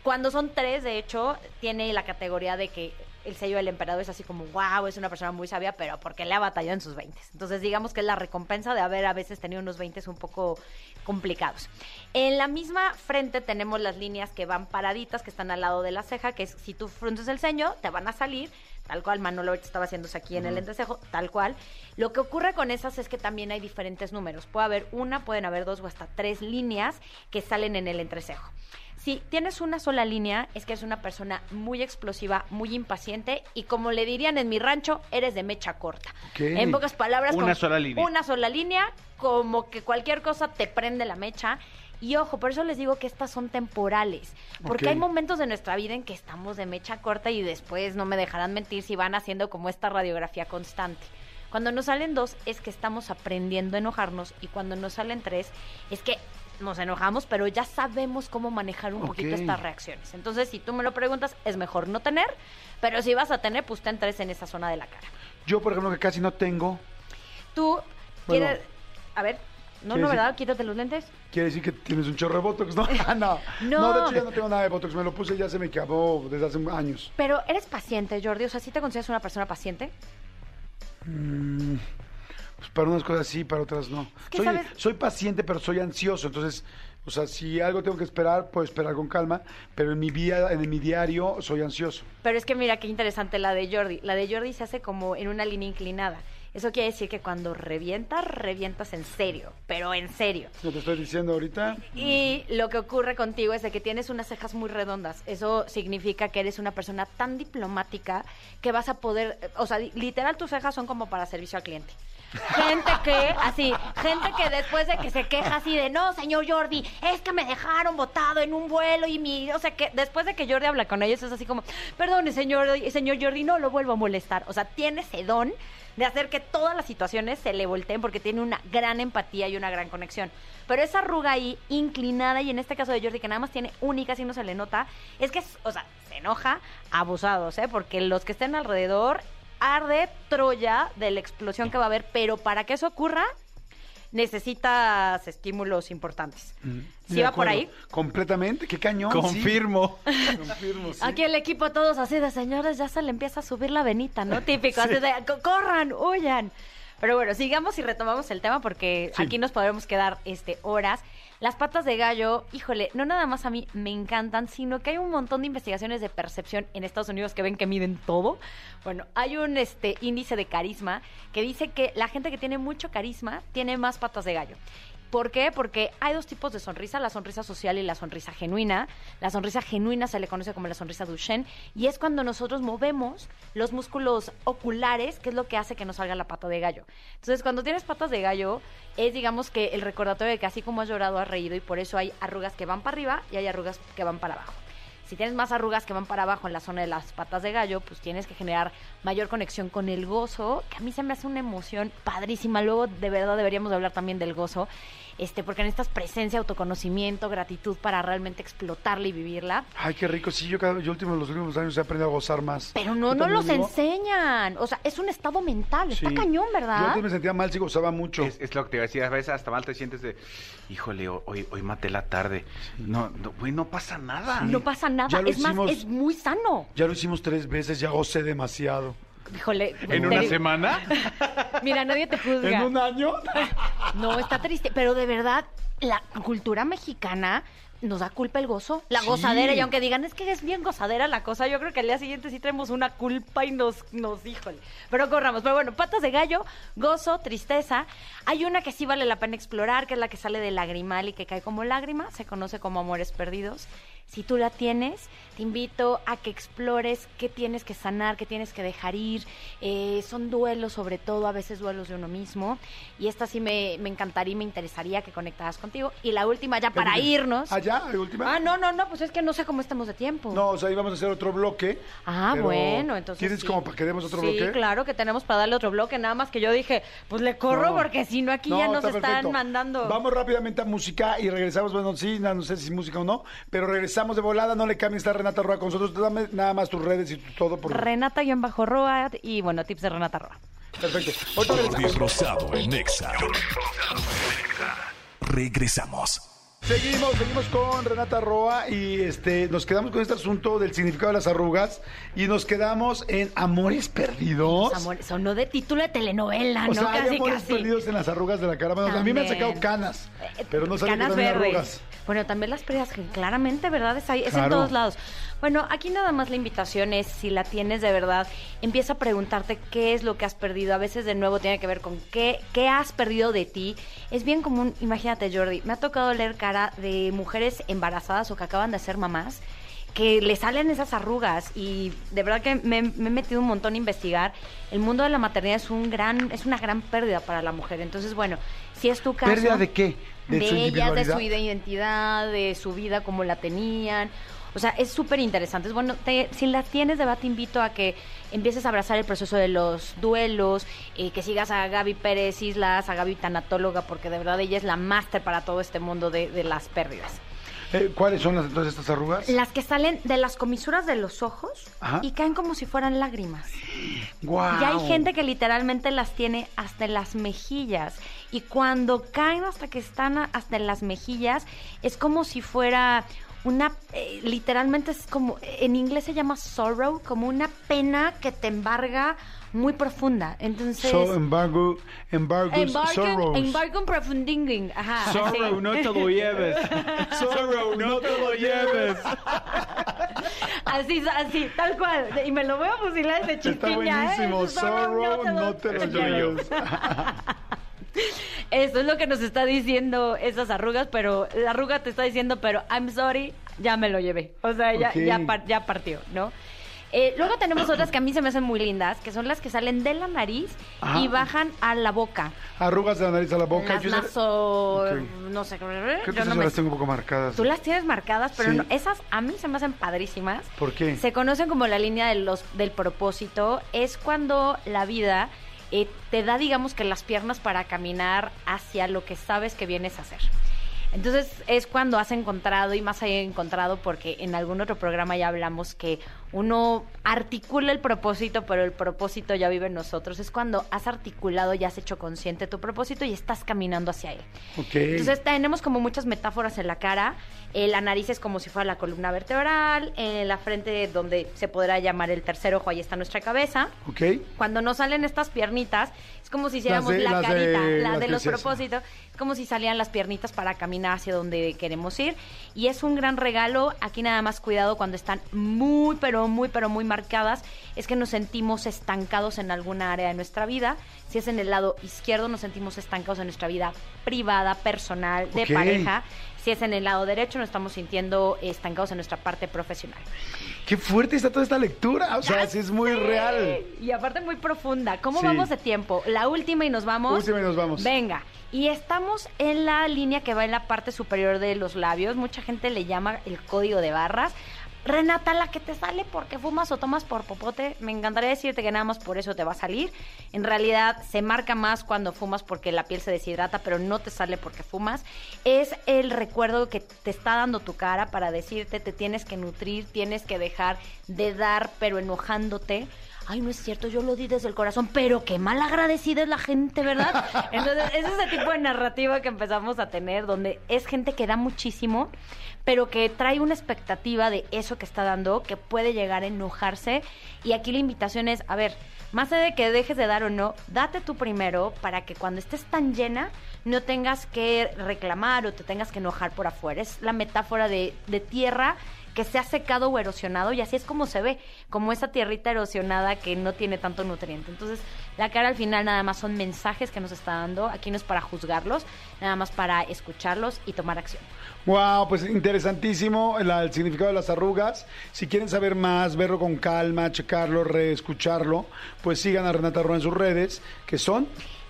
Cuando son tres, de hecho, tiene la categoría de que el sello del emperador es así como, wow, es una persona muy sabia, pero porque le ha batallado en sus 20. Entonces, digamos que es la recompensa de haber a veces tenido unos 20 un poco complicados. En la misma frente tenemos las líneas que van paraditas, que están al lado de la ceja, que es si tú frunces el ceño, te van a salir, tal cual Manolo estaba haciéndose aquí en el entrecejo, tal cual. Lo que ocurre con esas es que también hay diferentes números. Puede haber una, pueden haber dos o hasta tres líneas que salen en el entrecejo. Si tienes una sola línea, es que es una persona muy explosiva, muy impaciente y como le dirían en mi rancho, eres de mecha corta. En pocas palabras, Una sola línea. Una sola línea, como que cualquier cosa te prende la mecha. Y ojo, por eso les digo que estas son temporales. Porque hay momentos de nuestra vida en que estamos de mecha corta y después no me dejarán mentir si van haciendo como esta radiografía constante. Cuando nos salen dos es que estamos aprendiendo a enojarnos y cuando nos salen tres es que nos enojamos, pero ya sabemos cómo manejar un poquito estas reacciones. Entonces, si tú me lo preguntas, es mejor no tener, pero si vas a tener, pues ten tres en esa zona de la cara. Yo, por ejemplo, que casi no tengo, Tú Bueno. quieres... A ver, no, no, ¿verdad? Quítate los lentes. quiere decir que tienes un chorro de Botox, ¿no? Ah, no. No. de hecho ya no tengo nada de Botox, me lo puse y ya se me acabó desde hace años. Pero eres paciente, Jordi. O sea, ¿sí te consideras una persona paciente? Pues para unas cosas sí, para otras no. soy, ¿sabes? soy paciente, pero soy ansioso. Entonces, o sea, si algo tengo que esperar, puedo esperar con calma. Pero en mi, vida, en mi diario soy ansioso. Pero es que mira qué interesante la de Jordi. La de Jordi se hace como en una línea inclinada. Eso quiere decir que cuando revientas, revientas en serio, pero en serio. Lo te estoy diciendo ahorita. Y lo que ocurre contigo es de que tienes unas cejas muy redondas. Eso significa que eres una persona tan diplomática que vas a poder, o sea, li- literal tus cejas son como para servicio al cliente. Gente que, así, gente que después de que se queja así de, no, señor Jordi, es que me dejaron botado en un vuelo y mi, o sea, que después de que Jordi habla con ellos es así como, perdone, señor, señor Jordi, no lo vuelvo a molestar. O sea, tiene ese don de hacer que todas las situaciones se le volteen porque tiene una gran empatía y una gran conexión. Pero esa arruga ahí, inclinada, y en este caso de Jordi, que nada más tiene única, si no se le nota, es que, o sea, se enoja abusados, ¿eh? Porque los que estén alrededor arde Troya de la explosión que va a haber, pero para que eso ocurra, necesitas estímulos importantes. ¿Sí De va por ahí? Completamente, qué cañón. sí. Confirmo. Confirmo, sí. Aquí el equipo todos así de señores, ya se le empieza a subir la venita, ¿no? Típico, así de "Co- corran, huyan. Pero bueno, sigamos y retomamos el tema porque Sí. aquí nos podremos quedar este horas. Las patas de gallo, híjole, no nada más a mí me encantan, sino que hay un montón de investigaciones de percepción en Estados Unidos que ven que miden todo. Bueno, hay un este índice de carisma que dice que la gente que tiene mucho carisma tiene más patas de gallo. ¿Por qué? Porque hay dos tipos de sonrisa, la sonrisa social y la sonrisa genuina. La sonrisa genuina se le conoce como la sonrisa Duchenne y es cuando nosotros movemos los músculos oculares, que es lo que hace que nos salga la pata de gallo. Entonces, cuando tienes patas de gallo, es digamos que el recordatorio de que así como has llorado, has reído y por eso hay arrugas que van para arriba y hay arrugas que van para abajo. Si tienes más arrugas que van para abajo en la zona de las patas de gallo, pues tienes que generar mayor conexión con el gozo, que a mí se me hace una emoción padrísima. Luego, de verdad, deberíamos de hablar también del gozo, este, porque necesitas presencia, autoconocimiento, gratitud para realmente explotarla y vivirla. Ay, qué rico. Sí, yo, cada, yo último, los últimos años he aprendido a gozar más. Pero no, ¿Tú no los enseñan. O sea, es un estado mental. Está Sí. cañón, Yo ¿verdad? antes me sentía mal, sí gozaba mucho. Es, es lo que te iba a decir, a veces hasta mal te sientes de, híjole, hoy, hoy maté la tarde. No, no, güey, no pasa nada. No pasa nada. Ya lo Es más, es muy sano. Ya lo hicimos tres veces, ya gocé demasiado. Híjole. ¿En una digo- semana? Mira, nadie te juzga. ¿En un año? No, está triste, pero de verdad, la cultura mexicana nos da culpa el gozo, la Sí. gozadera, y aunque digan, es que es bien gozadera la cosa, yo creo que al día siguiente sí tenemos una culpa y nos, nos, híjole. Pero corramos, pero bueno, patas de gallo, gozo, tristeza. Hay una que sí vale la pena explorar, que es la que sale del lagrimal y que cae como lágrima, se conoce como amores perdidos. Si tú la tienes, te invito a que explores qué tienes que sanar, qué tienes que dejar ir. Eh, son duelos, sobre todo, a veces duelos de uno mismo. Y esta sí me, me encantaría y me interesaría que conectaras contigo. Y la última, ya para irnos. ¿Allá? ¿La última? Ah, no, no, no, pues es que no sé cómo estamos de tiempo. No, o sea, íbamos a hacer otro bloque. Ah, pero bueno, entonces. ¿Quieres sí. como para que demos otro sí, bloque? claro que tenemos para darle otro bloque. Nada más que yo dije, pues le corro No. porque si no aquí ya nos está están mandando. Vamos rápidamente a música y regresamos. Bueno, sí, no, no sé si música o no, pero regresamos de volada. No le cambien, está Renata Roa con nosotros. Dame nada más tus redes y todo por. Renata-Roa y bueno, tips de Renata Roa. Perfecto. Jordi regresamos. Rosado en Exa. Regresamos. Seguimos, seguimos con Renata Roa y este nos quedamos con este asunto del significado de las arrugas y nos quedamos en Amores Perdidos. Amor, sonó de título de telenovela, o ¿no? sea, hay casi, amores casi. perdidos en las arrugas de la cara. Bueno, a mí me han sacado canas, Eh, pero no que Canas verdes. arrugas. Bueno, también las pérdidas, que claramente, ¿verdad? Es, ahí, es en Claro. todos lados. Bueno, aquí nada más la invitación es, si la tienes de verdad, empieza a preguntarte qué es lo que has perdido. A veces, de nuevo, tiene que ver con qué, qué has perdido de ti. Es bien común, imagínate, Jordi, me ha tocado leer cara de mujeres embarazadas o que acaban de ser mamás que le salen esas arrugas y de verdad que me, me he metido un montón a investigar. El mundo de la maternidad es un gran, es una gran pérdida para la mujer. Entonces, bueno, si es tu caso. ¿Pérdida de qué? De, ¿De su ellas, de su identidad, de su vida como la tenían. O sea, es súper interesante. Es bueno, te- si las tienes, de te invito a que empieces a abrazar el proceso de los duelos, eh, que sigas a Gaby Pérez Islas, a Gaby Tanatóloga, porque de verdad ella es la máster para todo este mundo de, de las pérdidas. Eh, ¿Cuáles son las, entonces estas arrugas? Las que salen de las comisuras de los ojos Ajá. y caen como si fueran lágrimas. Guau. Y hay gente que literalmente las tiene hasta en las mejillas. Y cuando caen hasta que están hasta en las mejillas, es como si fuera una, eh, literalmente es como, en inglés se llama sorrow, como una pena que te embarga muy profunda. Entonces... So, embargo, embargos, Embargo, sorrows. embargo profundinging. Ajá. Sorrow, sí. no te lo lleves. Sorrow, no te lo lleves. Así, así, tal cual. Y me lo voy a fusilar desde Está chiquiña, ¿eh? Sorrow, Sorrow, no te lo lleves. Eso es lo que nos está diciendo esas arrugas, pero la arruga te está diciendo, pero I'm sorry, ya me lo llevé. O sea, ya, ya, par- ya partió, ¿no? Eh, luego tenemos otras que a mí se me hacen muy lindas, que son las que salen de la nariz Ajá. y bajan a la boca. Arrugas de la nariz a la boca. Las Yo naso... No sé, Creo que yo esas no me... las tengo un poco marcadas. Tú las tienes marcadas, pero Sí. no- esas a mí se me hacen padrísimas. ¿Por qué? Se conocen como la línea de los, del propósito. Es cuando la vida eh, te da, digamos que las piernas para caminar hacia lo que sabes que vienes a hacer. Entonces es cuando has encontrado, y más de encontrado, porque en algún otro programa ya hablamos que uno articula el propósito, pero el propósito ya vive en nosotros. Es cuando has articulado y has hecho consciente tu propósito y estás caminando hacia él. Ok. Entonces tenemos como muchas metáforas en la cara. Eh, la nariz es como si fuera la columna vertebral. En la frente, donde se podrá llamar el tercer ojo, ahí está nuestra cabeza. ok. Cuando nos salen estas piernitas, es como si hiciéramos de- la las de- carita, la de los decías. propósitos. Es como si salían las piernitas para caminar hacia donde queremos ir. Y es un gran regalo. Aquí nada más cuidado cuando están muy, pero muy, pero muy marcadas. Es que nos sentimos estancados en alguna área de nuestra vida. Si es en el lado izquierdo, nos sentimos estancados en nuestra vida privada, personal, de Ok. pareja. Si es en el lado derecho, nos estamos sintiendo estancados en nuestra parte profesional. Qué fuerte está toda esta lectura. O sea, sí es muy real. Y aparte muy profunda. ¿Cómo Sí. vamos de tiempo? La última y nos vamos. Última y nos vamos. Venga. Y estamos en la línea que va en la parte superior de los labios. Mucha gente le llama el código de barras. Renata, la que te sale porque fumas o tomas por popote, me encantaría decirte que nada más por eso te va a salir. En realidad se marca más cuando fumas porque la piel se deshidrata, pero no te sale porque fumas. Es el recuerdo que te está dando tu cara para decirte te tienes que nutrir, tienes que dejar de dar, pero enojándote. Ay, no es cierto, yo lo di desde el corazón, pero qué mal agradecida es la gente, ¿verdad? Entonces, ese es el tipo de narrativa que empezamos a tener, donde es gente que da muchísimo, pero que trae una expectativa de eso que está dando, que puede llegar a enojarse. Y aquí la invitación es, a ver, más allá de que dejes de dar o no, date tú primero para que cuando estés tan llena no tengas que reclamar o te tengas que enojar por afuera. Es la metáfora de, de tierra que se ha secado o erosionado y así es como se ve, como esa tierrita erosionada que no tiene tanto nutriente. Entonces, la cara al final nada más son mensajes que nos está dando, aquí no es para juzgarlos, nada más para escucharlos y tomar acción. Wow, pues interesantísimo el, significado de las arrugas. Si quieren saber más, verlo con calma, checarlo, reescucharlo, pues sigan a Renata Roa en sus redes, que son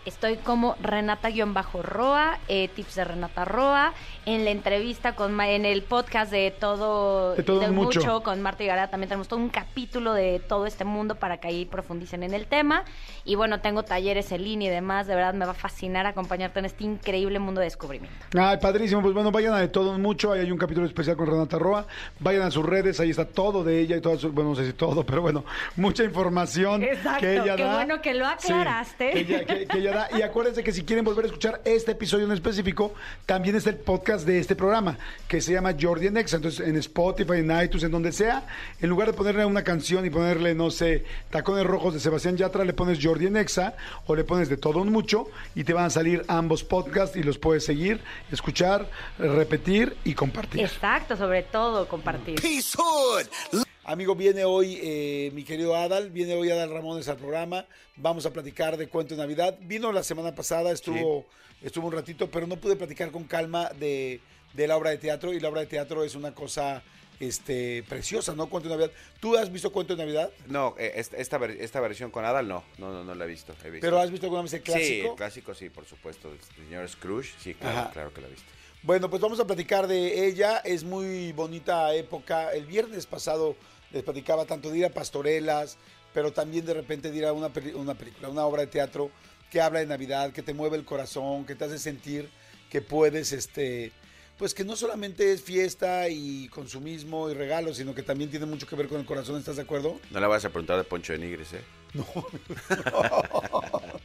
Estoy como Renata-Roa, eh, tips de Renata Roa, en la entrevista con en el podcast de todo, De Todo Mucho. con Marta y Gareda también tenemos todo un capítulo de todo este mundo para que ahí profundicen en el tema. Y bueno, tengo talleres en línea y demás, de verdad me va a fascinar acompañarte en este increíble mundo de descubrimiento. Ay, padrísimo. Pues bueno, vayan a de todo mucho. Ahí hay un capítulo especial con Renata Roa. Vayan a sus redes, ahí está todo de ella y todo su, bueno, no sé si todo, pero bueno, mucha información Exacto, que ella qué da. bueno que lo Sí, aclaraste. que, ella, que- que ella Y acuérdense que si quieren volver a escuchar este episodio en específico, también está el podcast de este programa, que se llama Jordi en Exa. Entonces, en Spotify, en iTunes, en donde sea, en lugar de ponerle una canción y ponerle, no sé, Tacones Rojos de Sebastián Yatra, le pones Jordi en Exa o le pones de todo un mucho y te van a salir ambos podcasts y los puedes seguir, escuchar, repetir y compartir. Exacto, sobre todo compartir. Amigo, viene hoy eh, mi querido Adal, viene hoy Adal Ramones al programa, vamos a platicar de Cuento de Navidad. Vino la semana pasada, estuvo, estuvo un ratito, pero no pude platicar con calma de, de la obra de teatro y la obra de teatro es una cosa este, preciosa, ¿no? Cuento de Navidad. ¿Tú has visto Cuento de Navidad? No, eh, esta, esta, ver- esta versión con Adal no, no, no, no la he visto. he visto. ¿Pero has visto alguna vez el Sí, clásico? el clásico sí, por supuesto. El señor Scrooge, sí, claro, Ajá. claro que la he visto. Bueno, pues vamos a platicar de ella. Es muy bonita época. El viernes pasado les platicaba tanto de ir a pastorelas, pero también de repente de ir a una, una película, una obra de teatro que habla de Navidad, que te mueve el corazón, que te hace sentir que puedes, este, pues que no solamente es fiesta y consumismo y regalos, sino que también tiene mucho que ver con el corazón. ¿Estás de acuerdo? No le vas a preguntar de Poncho de Nigris, ¿eh? No,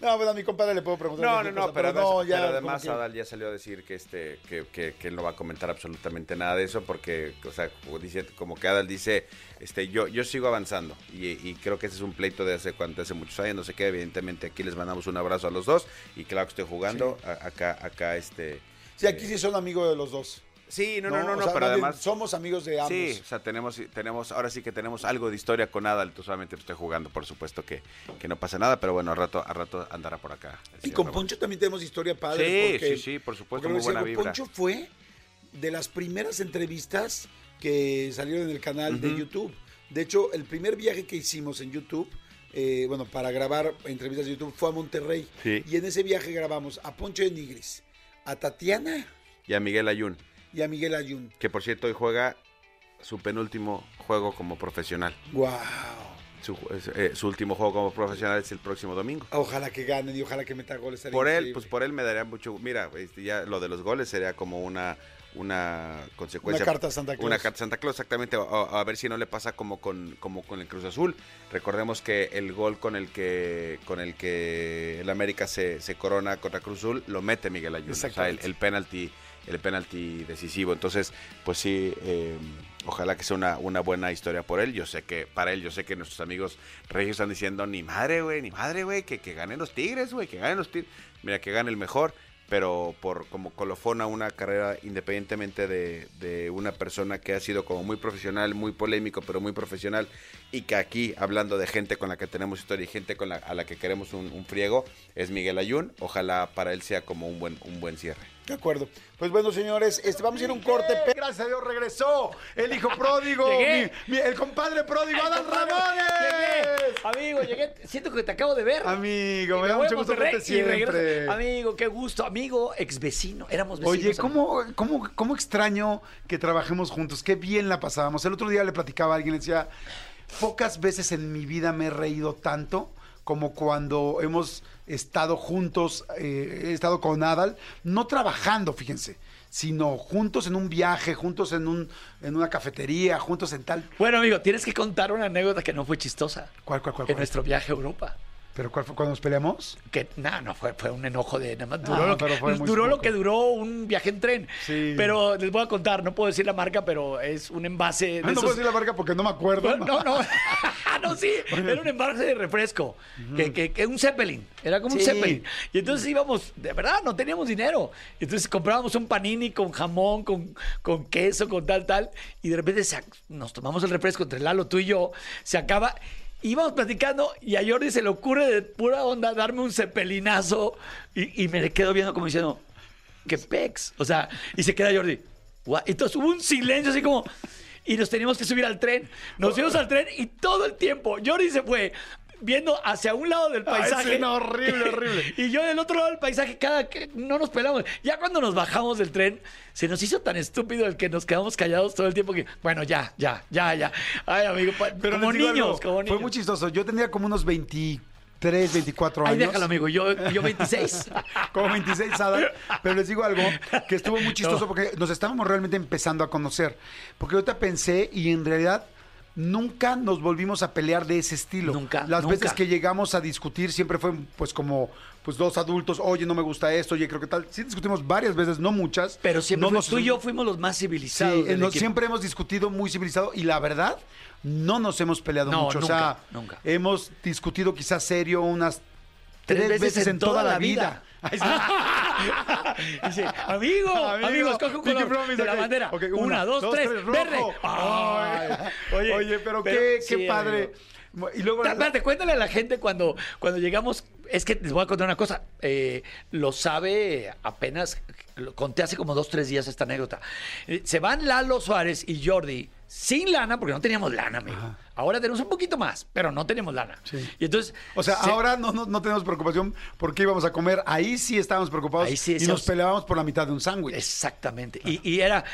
bueno, a mi compadre le puedo preguntar. No, no, no, cosa, pero, no, ya, pero además que- Adal ya salió a decir que este que, que, que él no va a comentar absolutamente nada de eso porque, o sea, como dice, como que Adal dice, este, yo, yo sigo avanzando y, y creo que ese es un pleito de hace cuánto, hace muchos años, no sé qué, evidentemente aquí les mandamos un abrazo a los dos y claro que estoy jugando, a- acá, acá, este... Sí, aquí sí son amigos de los dos. Sí, no, no, no, O no, sea, pero además... somos amigos de ambos. Sí, o sea, tenemos, tenemos, ahora sí que tenemos algo de historia con Adal, tú solamente estoy jugando, por supuesto que, que no pasa nada, pero bueno, a rato, a rato andará por acá. Y con. Poncho también tenemos historia padre. Sí, porque- sí, sí, por supuesto, muy buena vibra. Poncho fue de las primeras entrevistas que salieron en el canal de. YouTube. De hecho, el primer viaje que hicimos en YouTube, eh, bueno, para grabar entrevistas de YouTube, fue a Monterrey. Sí. Y en ese viaje grabamos a Poncho de Nigris, a Tatiana Y a Miguel Ayun. Y a Miguel Ayun. que por cierto hoy juega su penúltimo juego como profesional. ¡Wow! Su, eh, su último juego como profesional es el próximo domingo. Ojalá que ganen y ojalá que meta goles. Por él, increíble. pues por él me daría mucho. Mira, este, ya lo de los goles sería como una una consecuencia. Una carta a Santa Claus. Una carta a Santa Claus, exactamente. A, a ver si no le pasa como con como con el Cruz Azul. Recordemos que el gol con el que con el que el América se, se corona contra Cruz Azul lo mete Miguel Ayun. O sea, el, el penalti el penalti decisivo. Entonces, pues sí, eh, ojalá que sea una, una buena historia por él. Yo sé que, para él, yo sé que nuestros amigos regios están diciendo, ni madre, güey, ni madre, güey, que, que ganen los Tigres, güey, que ganen los Tigres. Mira, que gane el mejor, pero por como colofona una carrera independientemente de, de una persona que ha sido como muy profesional, muy polémico, pero muy profesional, y que aquí, hablando de gente con la que tenemos historia y gente con la, a la que queremos un, un friego, es Miguel Ayun. Ojalá para él sea como un buen, un buen cierre. De acuerdo. Pues bueno, señores, este, vamos a ir a un corte. Gracias a Dios regresó el hijo pródigo, mi- mi- el compadre pródigo, Adán Llegué, Ramones. amigo, llegué. Siento que te acabo de ver. Amigo, Y me da mucho gusto verte siempre. Amigo, qué gusto. Amigo, ex vecino. Éramos vecinos. Oye, ¿cómo, cómo, ¿cómo extraño que trabajemos juntos? Qué bien la pasábamos. El otro día le platicaba a alguien, le decía, pocas veces en mi vida me he reído tanto como cuando hemos estado juntos, eh, he estado con Adal, no trabajando, fíjense, sino juntos en un viaje, juntos en, un, en una cafetería, juntos en tal... Bueno, amigo, tienes que contar una anécdota que no fue chistosa. ¿Cuál, cuál, cuál? En cuál? nuestro viaje a Europa. ¿Pero cuál fue cuando nos peleamos? Que nada, no fue, fue un enojo de nada más. Duró, Ah, lo, que, duró lo poco. que duró un viaje en tren. Sí. Pero les voy a contar, no puedo decir la marca, pero es un envase. de Ah, no esos- puedo decir la marca porque no me acuerdo. No, no, no, sí, era un envase de refresco, que, que, que un Zeppelin, era como un. Zeppelin. Y entonces íbamos, de verdad, no teníamos dinero. Entonces comprábamos un panini con jamón, con, con queso, con tal, tal, y de repente nos tomamos el refresco entre Lalo, tú y yo, se acaba. Íbamos platicando y a Jordi se le ocurre de pura onda darme un cepelinazo y, me le quedo viendo como diciendo, qué pex. O sea, y se queda Jordi. "What?". Entonces hubo un silencio así como. Y nos teníamos que subir al tren. Nos subimos al tren y todo el tiempo Jordi se fue viendo hacia un lado del Ay, paisaje. horrible, horrible. Y yo del otro lado del paisaje, cada que no nos pelamos. Ya cuando nos bajamos del tren, se nos hizo tan estúpido el que nos quedamos callados todo el tiempo que, bueno, ya, ya, ya, ya. Ay, amigo, Pero como niños, algo, como niños. Fue muy chistoso. Yo tenía como unos 23, 24 Ay, años. déjalo, amigo. Yo, yo 26. como 26 Adal, pero les digo algo que estuvo muy chistoso porque nos estábamos realmente empezando a conocer. Porque ahorita pensé y en realidad nunca nos volvimos a pelear de ese estilo. Nunca, Las nunca. veces que llegamos a discutir siempre fue pues como pues dos adultos, oye, no me gusta esto, oye, creo que tal. Sí discutimos varias veces, no muchas. Pero siempre no nos- tú y yo fuimos los más Sí, civilizados. equipo. siempre hemos discutido muy civilizado y la verdad no nos hemos peleado No, mucho. o nunca, sea, nunca. hemos discutido quizás serio unas tres, veces, en toda, la vida. Dice, amigo, amigo, escoge un color Promise, de la bandera. Una, dos, tres, rojo. verde. Ay, Oye, pero, qué, qué sí, padre. Y luego Ta- Espérate, cuéntale a la gente cuando, cuando llegamos. Es que les voy a contar una cosa. eh, lo sabe apenas. Lo conté hace como dos, tres días esta anécdota. Eh, se van Lalo Suárez y Jordi sin lana, porque no teníamos lana, amigo. Ahora tenemos un poquito más, pero no tenemos lana. Y entonces. O sea, se- ahora no, no, no tenemos preocupación porque íbamos a comer. Ahí sí estábamos preocupados Ahí sí y nos peleábamos por la mitad de un sándwich. Exactamente. Y, y era,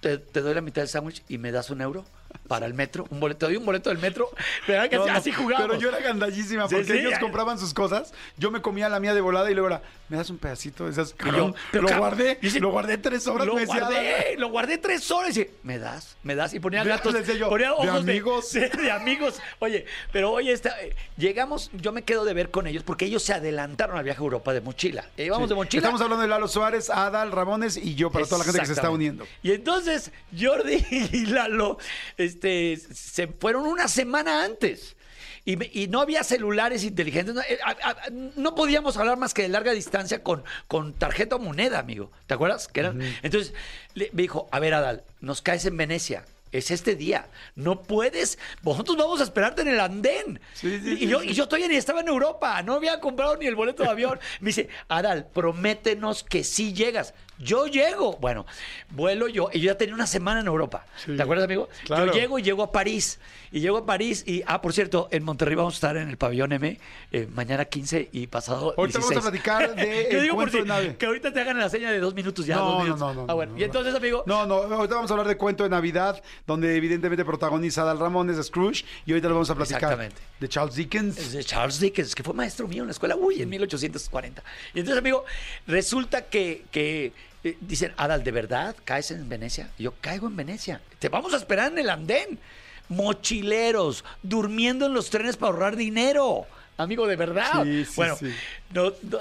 te, te doy la mitad del sándwich y me das un euro para el metro. Un boleto, te doy un boleto del metro. ¿Verdad que No, así, no, jugábamos? Pero yo era gandallísima porque sí. ellos compraban sus cosas, yo me comía la mía de volada y luego era, ¿me das un pedacito de esas? Cabrón, pero lo guardé, dice, lo guardé tres horas. Lo me decía, guardé, lo guardé tres horas. Y dice, me das, me das. Y ponía gatos. yo, ponía ¿de ojos de amigos? De, amigos. Oye, pero oye, esta, eh, llegamos, yo me quedo de ver con ellos porque ellos se adelantaron al viaje a Europa de mochila. E íbamos de mochila. Estamos hablando de Lalo Suárez, Adal, Ramones y yo, para toda la gente que se está uniendo. Y entonces Jordi y Lalo este, se fueron una semana antes. Y, no había celulares inteligentes. No, eh, a- a- no podíamos hablar más que de larga distancia con, con tarjeta o moneda, amigo. ¿Te acuerdas? Que eran, Entonces le- me dijo, a ver, Adal, nos caes en Venecia. Es este día. No puedes. Nosotros vamos a esperarte en el andén. Sí, sí, y, sí, yo, y yo todavía ni estaba en Europa. No había comprado ni el boleto de avión. Me dice, Adal, prométenos que sí llegas. Yo llego. Bueno, vuelo yo. Y yo ya tenía una semana en Europa. Sí. ¿Te acuerdas, amigo? Claro. Yo llego y llego a París. Y llego a París. Y, ah, por cierto, en Monterrey vamos a estar en el pabellón M eh, mañana 15 y pasado. Ahorita 16. vamos a platicar de Que el digo por si-. Que ahorita te hagan la seña de dos minutos ya. No, dos no, minutos. no, no, Ah, bueno. no, y entonces, amigo. No, no, ahorita vamos a hablar de cuento de Navidad, donde evidentemente protagoniza Adal Ramones, Scrooge, y ahorita lo vamos a platicar Exactamente. De Charles Dickens. De Charles Dickens, que fue maestro mío en la escuela, uy, en 1840. Y entonces, amigo, resulta que, que, eh, dicen, Adal, ¿de verdad caes en Venecia? Y yo caigo en Venecia. Te vamos a esperar en el andén. Mochileros, durmiendo en los trenes para ahorrar dinero. Amigo, de verdad. Sí, sí, bueno, sí. no- no,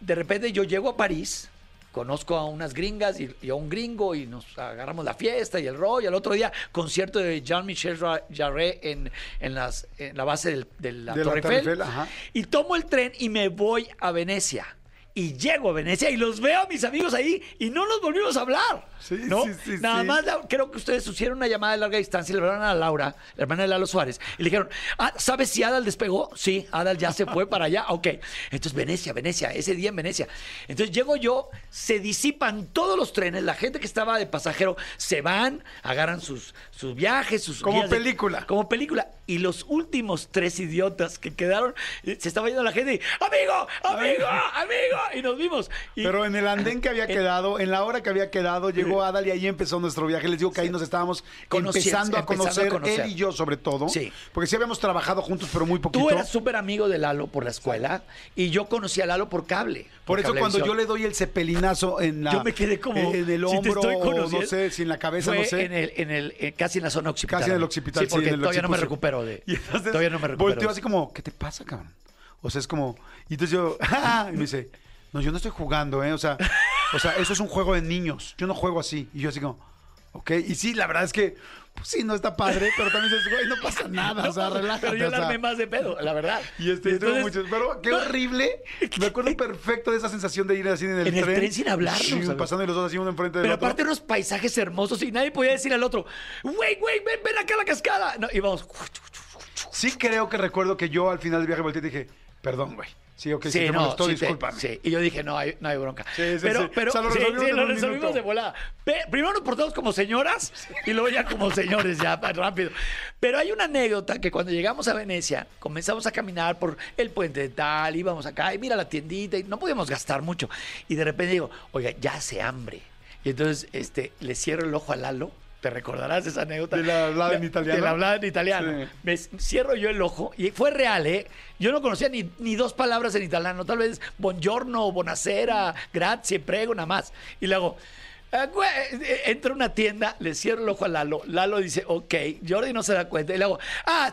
de repente yo llego a París, conozco a unas gringas y, y a un gringo y nos agarramos la fiesta y el rollo. Al otro día, concierto de Jean-Michel Jarre en, en, las, en la base del- de la De la Torre Torre Eiffel. Y tomo el tren y me voy a Venecia. Y llego a Venecia y los veo a mis amigos ahí y no nos volvimos a hablar. Sí, ¿no? sí, sí, Nada más la- creo que ustedes hicieron una llamada de larga distancia y le hablaron a Laura, la hermana de Lalo Suárez, y le dijeron, ah, ¿sabes si Adal despegó? Sí, Adal ya se fue para allá. Ok. Entonces, Venecia, Venecia, ese día en Venecia. Entonces llego yo, se disipan todos los trenes, la gente que estaba de pasajero se van, agarran sus, sus viajes, sus Como de- película. como película. Y los últimos tres idiotas que quedaron, eh, se estaba yendo la gente y, amigo, amigo, amigo. Y nos vimos. Y- Pero en el andén que había quedado, en la hora que había quedado, llegó Adal y ahí empezó nuestro viaje. Les digo que ahí nos estábamos empezando a empezando a conocer, conocer. él y yo sobre todo. Sí. Porque sí habíamos trabajado juntos, pero muy poquito. Tú eras súper amigo de Lalo por la escuela y yo conocí a Lalo por cable. Por eso cuando yo le doy el cepelinazo en la Yo me quedé como en el si te hombro estoy o no sé, si en la cabeza, no sé. en el, en el, casi en la zona occipital. Casi en el occipital, Sí, porque el todavía no me recupero de. Y entonces todavía no me recupero. volteó así como, ¿qué te pasa, cabrón? O sea, es como, y entonces yo, y me dice, no, yo no estoy jugando, ¿eh? O sea, o sea, eso es un juego de niños. Yo no juego así. Y yo así como, ok. Y sí, la verdad es que, pues sí, no está padre, pero también dices, güey, no pasa nada. o sea, relájate. Pero yo o sea. la armé más de pedo, la verdad. Y este, Y entonces- muchos, pero qué No. horrible. Me acuerdo perfecto de esa sensación de ir así en el En el tren. tren sin ¿sabes? pasando y los dos así uno enfrente del Pero otro. aparte unos paisajes hermosos y nadie podía decir al otro, güey, güey, ven, ven acá a la cascada. No, íbamos, Sí creo que recuerdo que yo al final del viaje volteé y dije, perdón, güey. Sí, ok, sí, te no, molestó, sí, te- discúlpame. sí. Y yo dije, no hay, no hay bronca. Sí, sí, pero, sí. pero, O sea, lo sí, resolvimos sí, en lo resolvimos de volada. Primero nos portamos como señoras y luego ya como señores, ya rápido. Pero hay una anécdota que cuando llegamos a Venecia, comenzamos a caminar por el puente de tal, íbamos acá y mira la tiendita y no podíamos gastar mucho. Y de repente digo, oiga, ya hace hambre. Y entonces este, le cierro el ojo a Lalo. ¿Te recordarás esa anécdota? De la hablada en italiano. De la hablada en italiano. Sí. Me cierro yo el ojo y fue real, ¿eh? Yo no conocía ni, ni dos palabras en italiano, tal vez buongiorno, buonasera, grazie, prego, nada más. Y le hago, "Ah, güey", eh, entro a una tienda, le cierro el ojo a Lalo, Lalo dice, ok, Jordi no se da cuenta, y le hago, ah,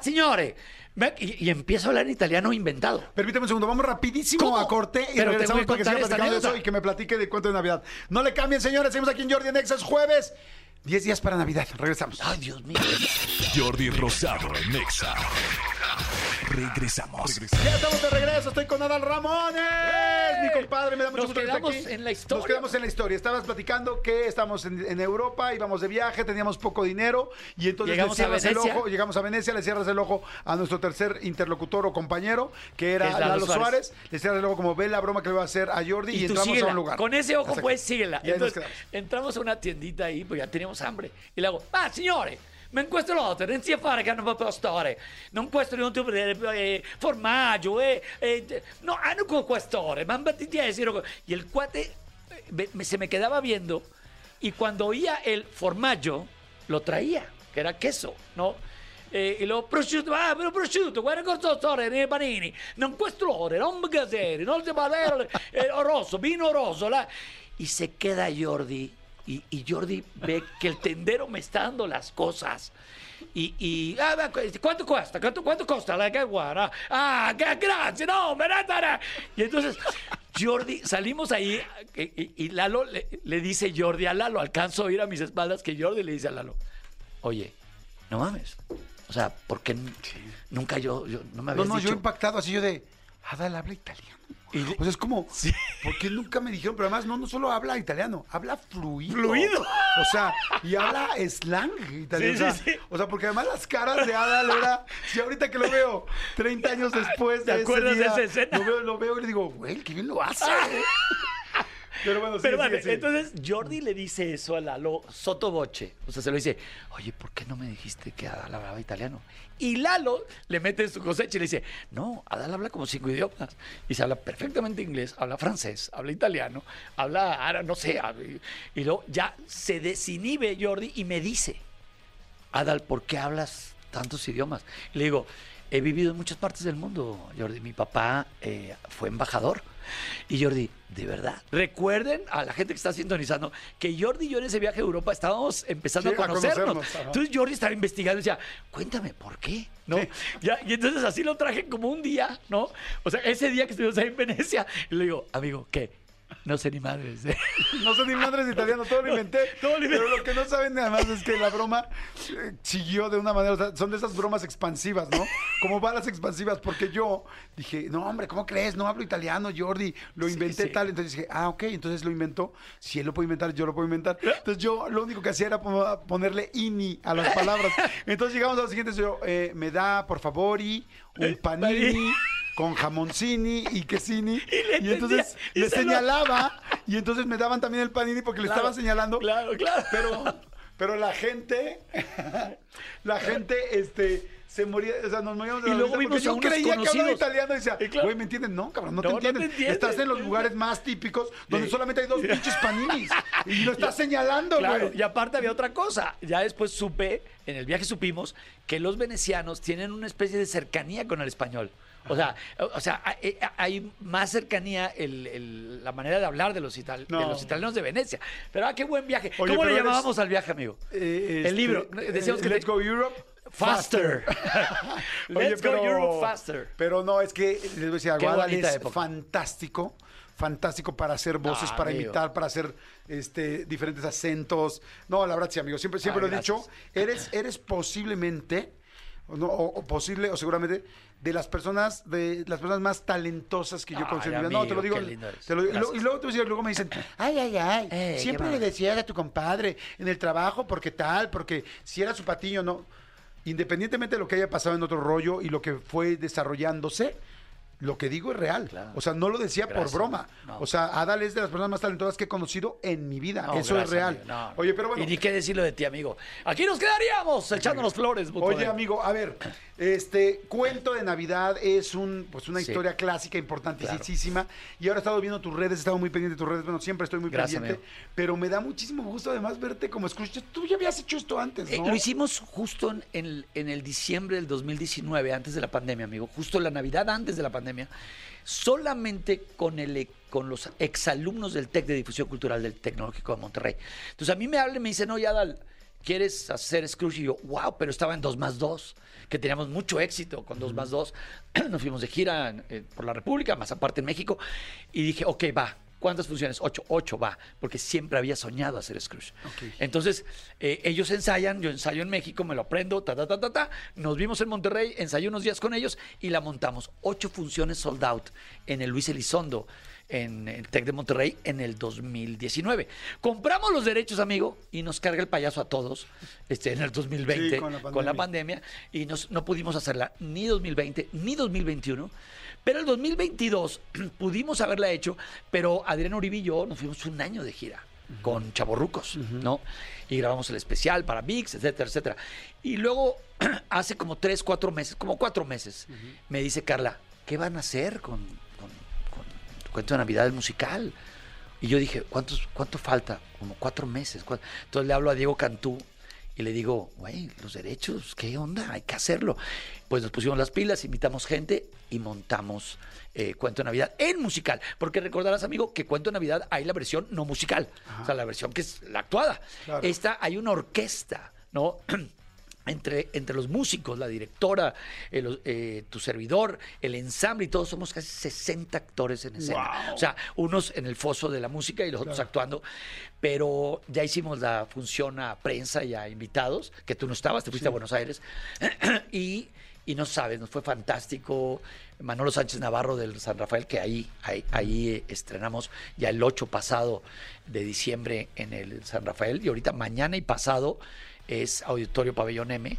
me- y, y empiezo a hablar en italiano inventado. Permíteme un segundo, vamos rapidísimo ¿Cómo? a corte y Pero regresamos para que siga platicando de eso y que me platique de cuento de Navidad. No le cambien, señores, seguimos aquí en Jordi en Exa, es jueves. 10 días para Navidad, regresamos. Ay, Dios mío. Jordi Rosado en Regresamos. Ya estamos de regreso, estoy con Adal Ramones, mi compadre, me da mucho Nos gusto quedamos aquí. en la historia. Nos quedamos en la historia. Estabas platicando que estamos en, en Europa, íbamos de viaje, teníamos poco dinero y entonces Llegamos le a cierras el Venecia. ojo, llegamos a Venecia, le cierras el ojo a nuestro tercer interlocutor o compañero, que era Lalo Lalo Suárez. Suárez. le cierras el ojo como ve la broma que le va a hacer a Jordi y, Y, entramos a síguela. un lugar. Con ese ojo, Exacto. pues síguela. Y Entonces, entramos a una tiendita ahí, pues ya teníamos hambre. Y le hago, ah, signore, ma in questo lote non si fare che non può stare. Non questo non ti vedere eh, formaggio, eh, eh, no, hanno con questore, ma ti dieci. Y el cuate eh, me- me- se me quedaba viendo y cuando oía el formaggio, lo traía, que era queso, ¿no? Eh, y lo prosciutto, ah, però prosciutto, guarda cosa storia nei panini, non quest'ore, non gaseri, non si padero, eh, rosso, vino rosso, la... y se queda Jordi, y, y Jordi ve que el tendero me está dando las cosas. Y, y ah, ¿cuánto cuesta? ¿Cuánto, cuánto costa la que guarda? Ah, gracias, no, me da tara". Y entonces Jordi, salimos ahí y, y- Lalo le, le dice Jordi a Lalo, alcanzo a oír a mis espaldas que Jordi le dice a Lalo, oye, no mames. O sea, porque nunca yo, yo no me No, habías no, yo dicho. impactado así yo de, Adal habla italiano. O sea, es como, ¿por qué nunca me dijeron? Pero además, no, no solo habla italiano, habla fluido. Fluido. O sea, y habla slang italiano. Sí, o, sea, sí, sí. o sea, porque además las caras de Adal era, si ahorita que lo veo, 30 años después ¿Te de ese acuerdas de día, esa escena? Lo veo, lo veo y le digo, güey, qué bien lo hace. Pero bueno, sí, Pero sí, vale, sí. entonces Jordi le dice eso a Lalo sotoboche. O sea, se lo dice, oye, ¿por qué no me dijiste que Adal hablaba italiano? Y Lalo le mete en su cosecha y le dice, no, Adal habla como cinco idiomas. Y se habla perfectamente inglés, habla francés, habla italiano, habla árabe, no sé. Y luego ya se desinhibe Jordi y me dice, Adal, ¿por qué hablas tantos idiomas? Y le digo, he vivido en muchas partes del mundo, Jordi. Mi papá eh, fue embajador. Y Jordi, ¿de verdad? Recuerden a la gente que está sintonizando que Jordi y yo en ese viaje a Europa estábamos empezando Sí, a a conocernos. Entonces Jordi estaba investigando y decía, cuéntame, ¿por qué? ¿No? Ya, y entonces así lo traje como un día, ¿no? O sea, ese día que estuvimos ahí en Venecia. Y le digo, amigo, ¿qué? No sé ni madres. ¿eh? No sé ni madres de italiano, todo lo inventé. Todo lo inventé. Pero lo que no saben además es que la broma eh, siguió de una manera, o sea, son de esas bromas expansivas, ¿no? Como balas expansivas, porque yo dije, no, hombre, ¿cómo crees? No hablo italiano, Jordi, lo Sí, inventé sí. tal. Entonces dije, ah, ok, entonces lo inventó. Si él lo puede inventar, yo lo puedo inventar. Entonces yo lo único que hacía era po- ponerle ini a las palabras. Entonces llegamos a lo siguiente, yo, eh, me da, por favor, y un panini. Con jamoncini y quesini. le Y, entonces y le lo- señalaba y entonces me daban también el panini porque le estaba señalando. Claro, claro. Pero, pero la gente, la gente, este, se moría, o sea, nos moríamos de Y la luego risa porque vimos yo creía que hablaba italiano y decía, Y claro. güey, ¿me entienden? No, cabrón, no, te No, no te entienden. Estás en los lugares más típicos donde Sí. solamente hay dos pinches paninis y lo estás señalando, Claro, güey. y aparte había otra cosa. Ya después supe, en el viaje supimos, que los venecianos tienen una especie de cercanía con el español. O sea, o sea, hay, más cercanía el- el- la manera de hablar de los, ital- de No. los italianos de Venecia. Pero ah, qué buen viaje. Oye, ¿Cómo le llamábamos al viaje, amigo? Eh, el libro. este, Decíamos eh, que Let's te- Go Europe. faster. Oye, Let's go Europe faster. Pero no, es que les voy a decir es época. fantástico. Fantástico para hacer voces, Ah, para amigo. imitar, para hacer este, diferentes acentos. No, la verdad sí, amigo. Siempre, siempre lo he dicho. Eres, eres posiblemente, o, no, o- o posible, o seguramente, de las personas, de las personas más talentosas que yo considero. no, te lo digo. te lo. Y, lo- y luego, te voy a decir, luego me dicen, ay, ay, ay. Eh, siempre le decías a tu compadre en el trabajo, porque tal, porque si era su patiño, no. Independientemente de lo que haya pasado en otro rollo y lo que fue desarrollándose, lo que digo es real. Claro. O sea, no lo decía Gracias, por broma. no. O sea, Adal es de las personas más talentosas que he conocido en mi vida. No, Eso gracias, es real. no. Oye, pero bueno. Y ni qué decirlo de ti, amigo. Aquí nos quedaríamos echándonos flores. Oye, Butones. amigo, a ver, este cuento de Navidad es un, pues una Sí. historia clásica importantísima. Y ahora he estado viendo tus redes, he estado muy pendiente de tus redes. Bueno, siempre estoy muy Gracias, pendiente. Pero me da muchísimo gusto además verte como Scrooge. Tú ya habías hecho esto antes, Eh, ¿no? lo hicimos justo en el, en el diciembre del 2019, antes de la pandemia, amigo. Justo la Navidad antes de la pandemia. Solamente con, el, e- con los exalumnos del TEC de Difusión Cultural del Tecnológico de Monterrey. Entonces a mí me hablan y me dicen, oye, Adal, ¿quieres hacer Scrooge? Y yo, wow, pero estaba en 2 más 2, que teníamos mucho éxito con 2 más 2. Nos fuimos de gira eh, por la República, más aparte en México. Y dije, ok, va. ¿Cuántas funciones? Ocho, ocho va, porque siempre había soñado hacer Scrooge. Entonces, eh, ellos ensayan, yo ensayo en México, me lo aprendo, ta, ta, ta, ta, ta. Nos vimos en Monterrey, ensayé unos días con ellos y la montamos. Ocho funciones sold out en el Luis Elizondo, en el TEC de Monterrey, en el 2019. Compramos los derechos, amigo, y nos carga el payaso a todos este, en el 2020 Sí, con la con la pandemia y nos- no pudimos hacerla ni 2020 ni 2021. Pero el 2022 pudimos haberla hecho, pero Adrián Uribe y yo nos fuimos un año de gira con Chaborrucos, ¿no? Y grabamos el especial para VIX, etcétera, etcétera. Y luego, hace como tres, cuatro meses, como cuatro meses, me dice Carla, ¿qué van a hacer con, con, con tu cuento de Navidad el musical? Y yo dije, ¿cuántos, ¿cuánto falta? Como cuatro meses. Entonces le hablo a Diego Cantú y le digo, güey, los derechos, ¿qué onda? Hay que hacerlo. Pues nos pusimos las pilas, invitamos gente y montamos eh, Cuento de Navidad en musical. Porque recordarás, amigo, que Cuento de Navidad hay la versión no musical. O sea, la versión que es la actuada. Claro. Esta hay una orquesta, ¿no? Entre, entre los músicos, la directora, el, eh, tu servidor, el ensamble y todos somos casi 60 actores en escena. Wow. O sea, unos en el foso de la música y los otros actuando. Pero ya hicimos la función a prensa y a invitados, que tú no estabas, te fuiste a Buenos Aires. y, y no sabes, nos fue fantástico. Manolo Sánchez Navarro del San Rafael, que ahí, ahí, ahí, eh, estrenamos ya el 8 pasado de diciembre en el San Rafael. Y ahorita mañana y pasado es Auditorio Pabellón M,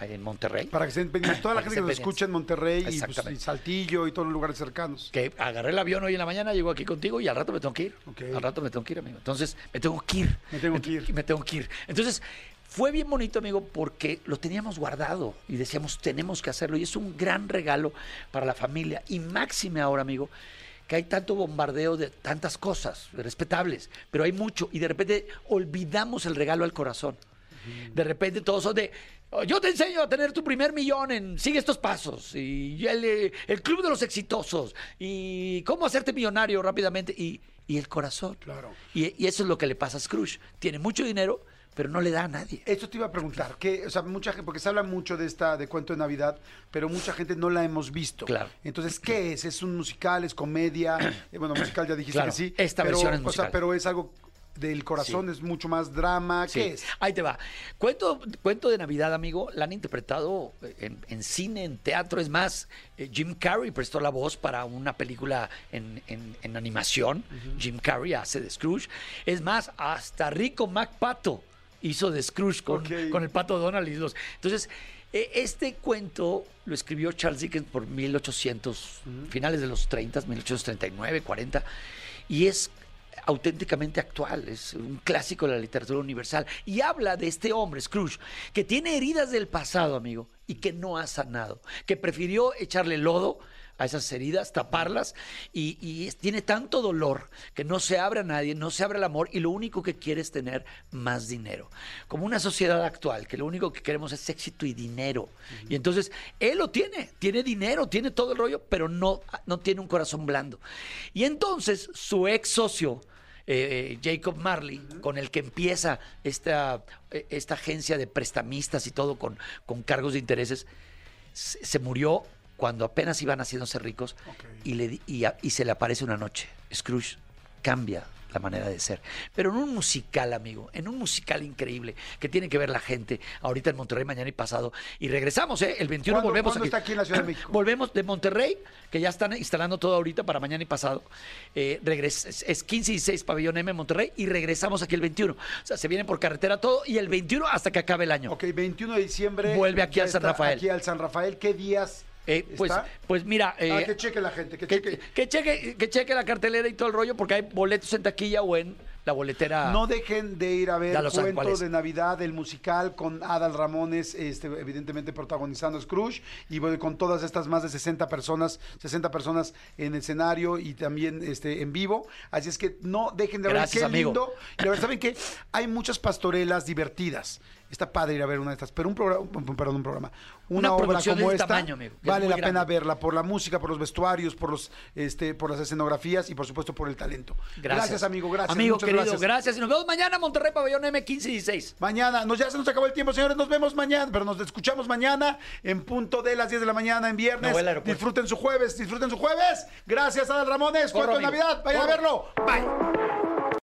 en Monterrey. Para que pendientes. Toda la gente que nos escucha en Monterrey y, pues, y Saltillo y todos los lugares cercanos. que agarré el avión hoy en la mañana, llego aquí contigo y al rato me tengo que ir. Al rato me tengo que ir, amigo. Entonces, me tengo que ir. Me tengo que ir. Me tengo que ir. Entonces, fue bien bonito, amigo, porque lo teníamos guardado y decíamos, tenemos que hacerlo. Y es un gran regalo para la familia. Y máxime ahora, amigo, que hay tanto bombardeo de tantas cosas respetables, pero hay mucho. Y de repente olvidamos el regalo al corazón. De repente todos son de, "Oh, yo te enseño a tener tu primer millón en sigue estos pasos y el, el club de los exitosos y cómo hacerte millonario rápidamente y, y el corazón. Claro. Y, y eso es lo que le pasa a Scrooge. Tiene mucho dinero, pero no le da a nadie. Esto te iba a preguntar, que, o sea, mucha gente, porque se habla mucho de esta, de cuento de Navidad, pero mucha gente no la hemos visto. Claro. Entonces, ¿qué es? ¿Es un musical? ¿Es comedia? Eh, bueno, musical ya dijiste Claro, que sí. esta pero, versión es O musical. sea, pero es algo del corazón, es mucho más drama. ¿Qué Sí. es? Ahí te va. Cuento, cuento de Navidad, amigo, la han interpretado en, en cine, en teatro. Es más, eh, Jim Carrey prestó la voz para una película en, en- en animación. Jim Carrey hace de Scrooge. Es más, hasta Rico MacPato hizo de Scrooge con, con el pato Donald y los. Entonces, eh, este cuento lo escribió Charles Dickens por 1800, finales de los 30, 1839, 40, y es auténticamente actual, es un clásico de la literatura universal. Y habla de este hombre, Scrooge, que tiene heridas del pasado, amigo, y que no ha sanado, que prefirió echarle lodo a esas heridas, taparlas, y, tiene tanto dolor que no se abre a nadie, no se abre al amor, y lo único que quiere es tener más dinero. Como una sociedad actual, que lo único que queremos es éxito y dinero. Y entonces, él lo tiene, tiene dinero, tiene todo el rollo, pero no, no tiene un corazón blando. Y entonces, su ex socio, eh, Jacob Marley, con el que empieza esta, eh, esta agencia de prestamistas y todo con, con cargos de intereses, se, se murió cuando apenas iban haciéndose ricos y, le, y, a- y se le aparece una noche. Scrooge cambia la manera de ser. Pero en un musical, amigo, en un musical increíble que tiene que ver la gente ahorita en Monterrey, mañana y pasado. Y regresamos, ¿eh? El 21 ¿Cuándo- volvemos cuándo está aquí en la Ciudad de México? Volvemos de Monterrey, que ya están instalando todo ahorita para mañana y pasado. Eh, regres- es- es 15 y 16 Pabellón M en Monterrey y regresamos aquí el 21. O sea, se vienen por carretera todo y el 21 hasta que acabe el año. Ok, 21 de diciembre. Vuelve aquí al San Rafael. Aquí al San Rafael. ¿Qué días Eh, pues, está? pues mira, eh, ah, que cheque la gente, que, que, cheque. que cheque, que cheque la cartelera y todo el rollo porque hay boletos en taquilla o en la boletera. No dejen de ir a ver cuál Cuento de Navidad, el musical con Adal Ramones, este, evidentemente protagonizando Scrooge, y bueno, con todas estas más de 60 personas, 60 personas en escenario y también este, en vivo. Así es que no dejen de ver qué amigo. lindo. Y la verdad, ¿saben qué? Hay muchas pastorelas divertidas. Está padre ir a ver una de estas, pero un programa, perdón, un programa. Una, Una obra como de esta tamaño, amigo, es vale la pena verla por la música, por los vestuarios, por los este, por las escenografías y por supuesto por el talento. Gracias. amigo, gracias. Amigo querido, gracias. gracias. Y nos vemos mañana Monterrey Pabellón M 15 y 16. Mañana, nos, ya se nos acabó el tiempo, señores. Nos vemos mañana, pero nos escuchamos mañana en punto de las 10 de la mañana en viernes. disfruten su jueves, disfruten su jueves. Gracias, Adal Ramones. Corro, amigo. Navidad. Vayan a verlo. Bye.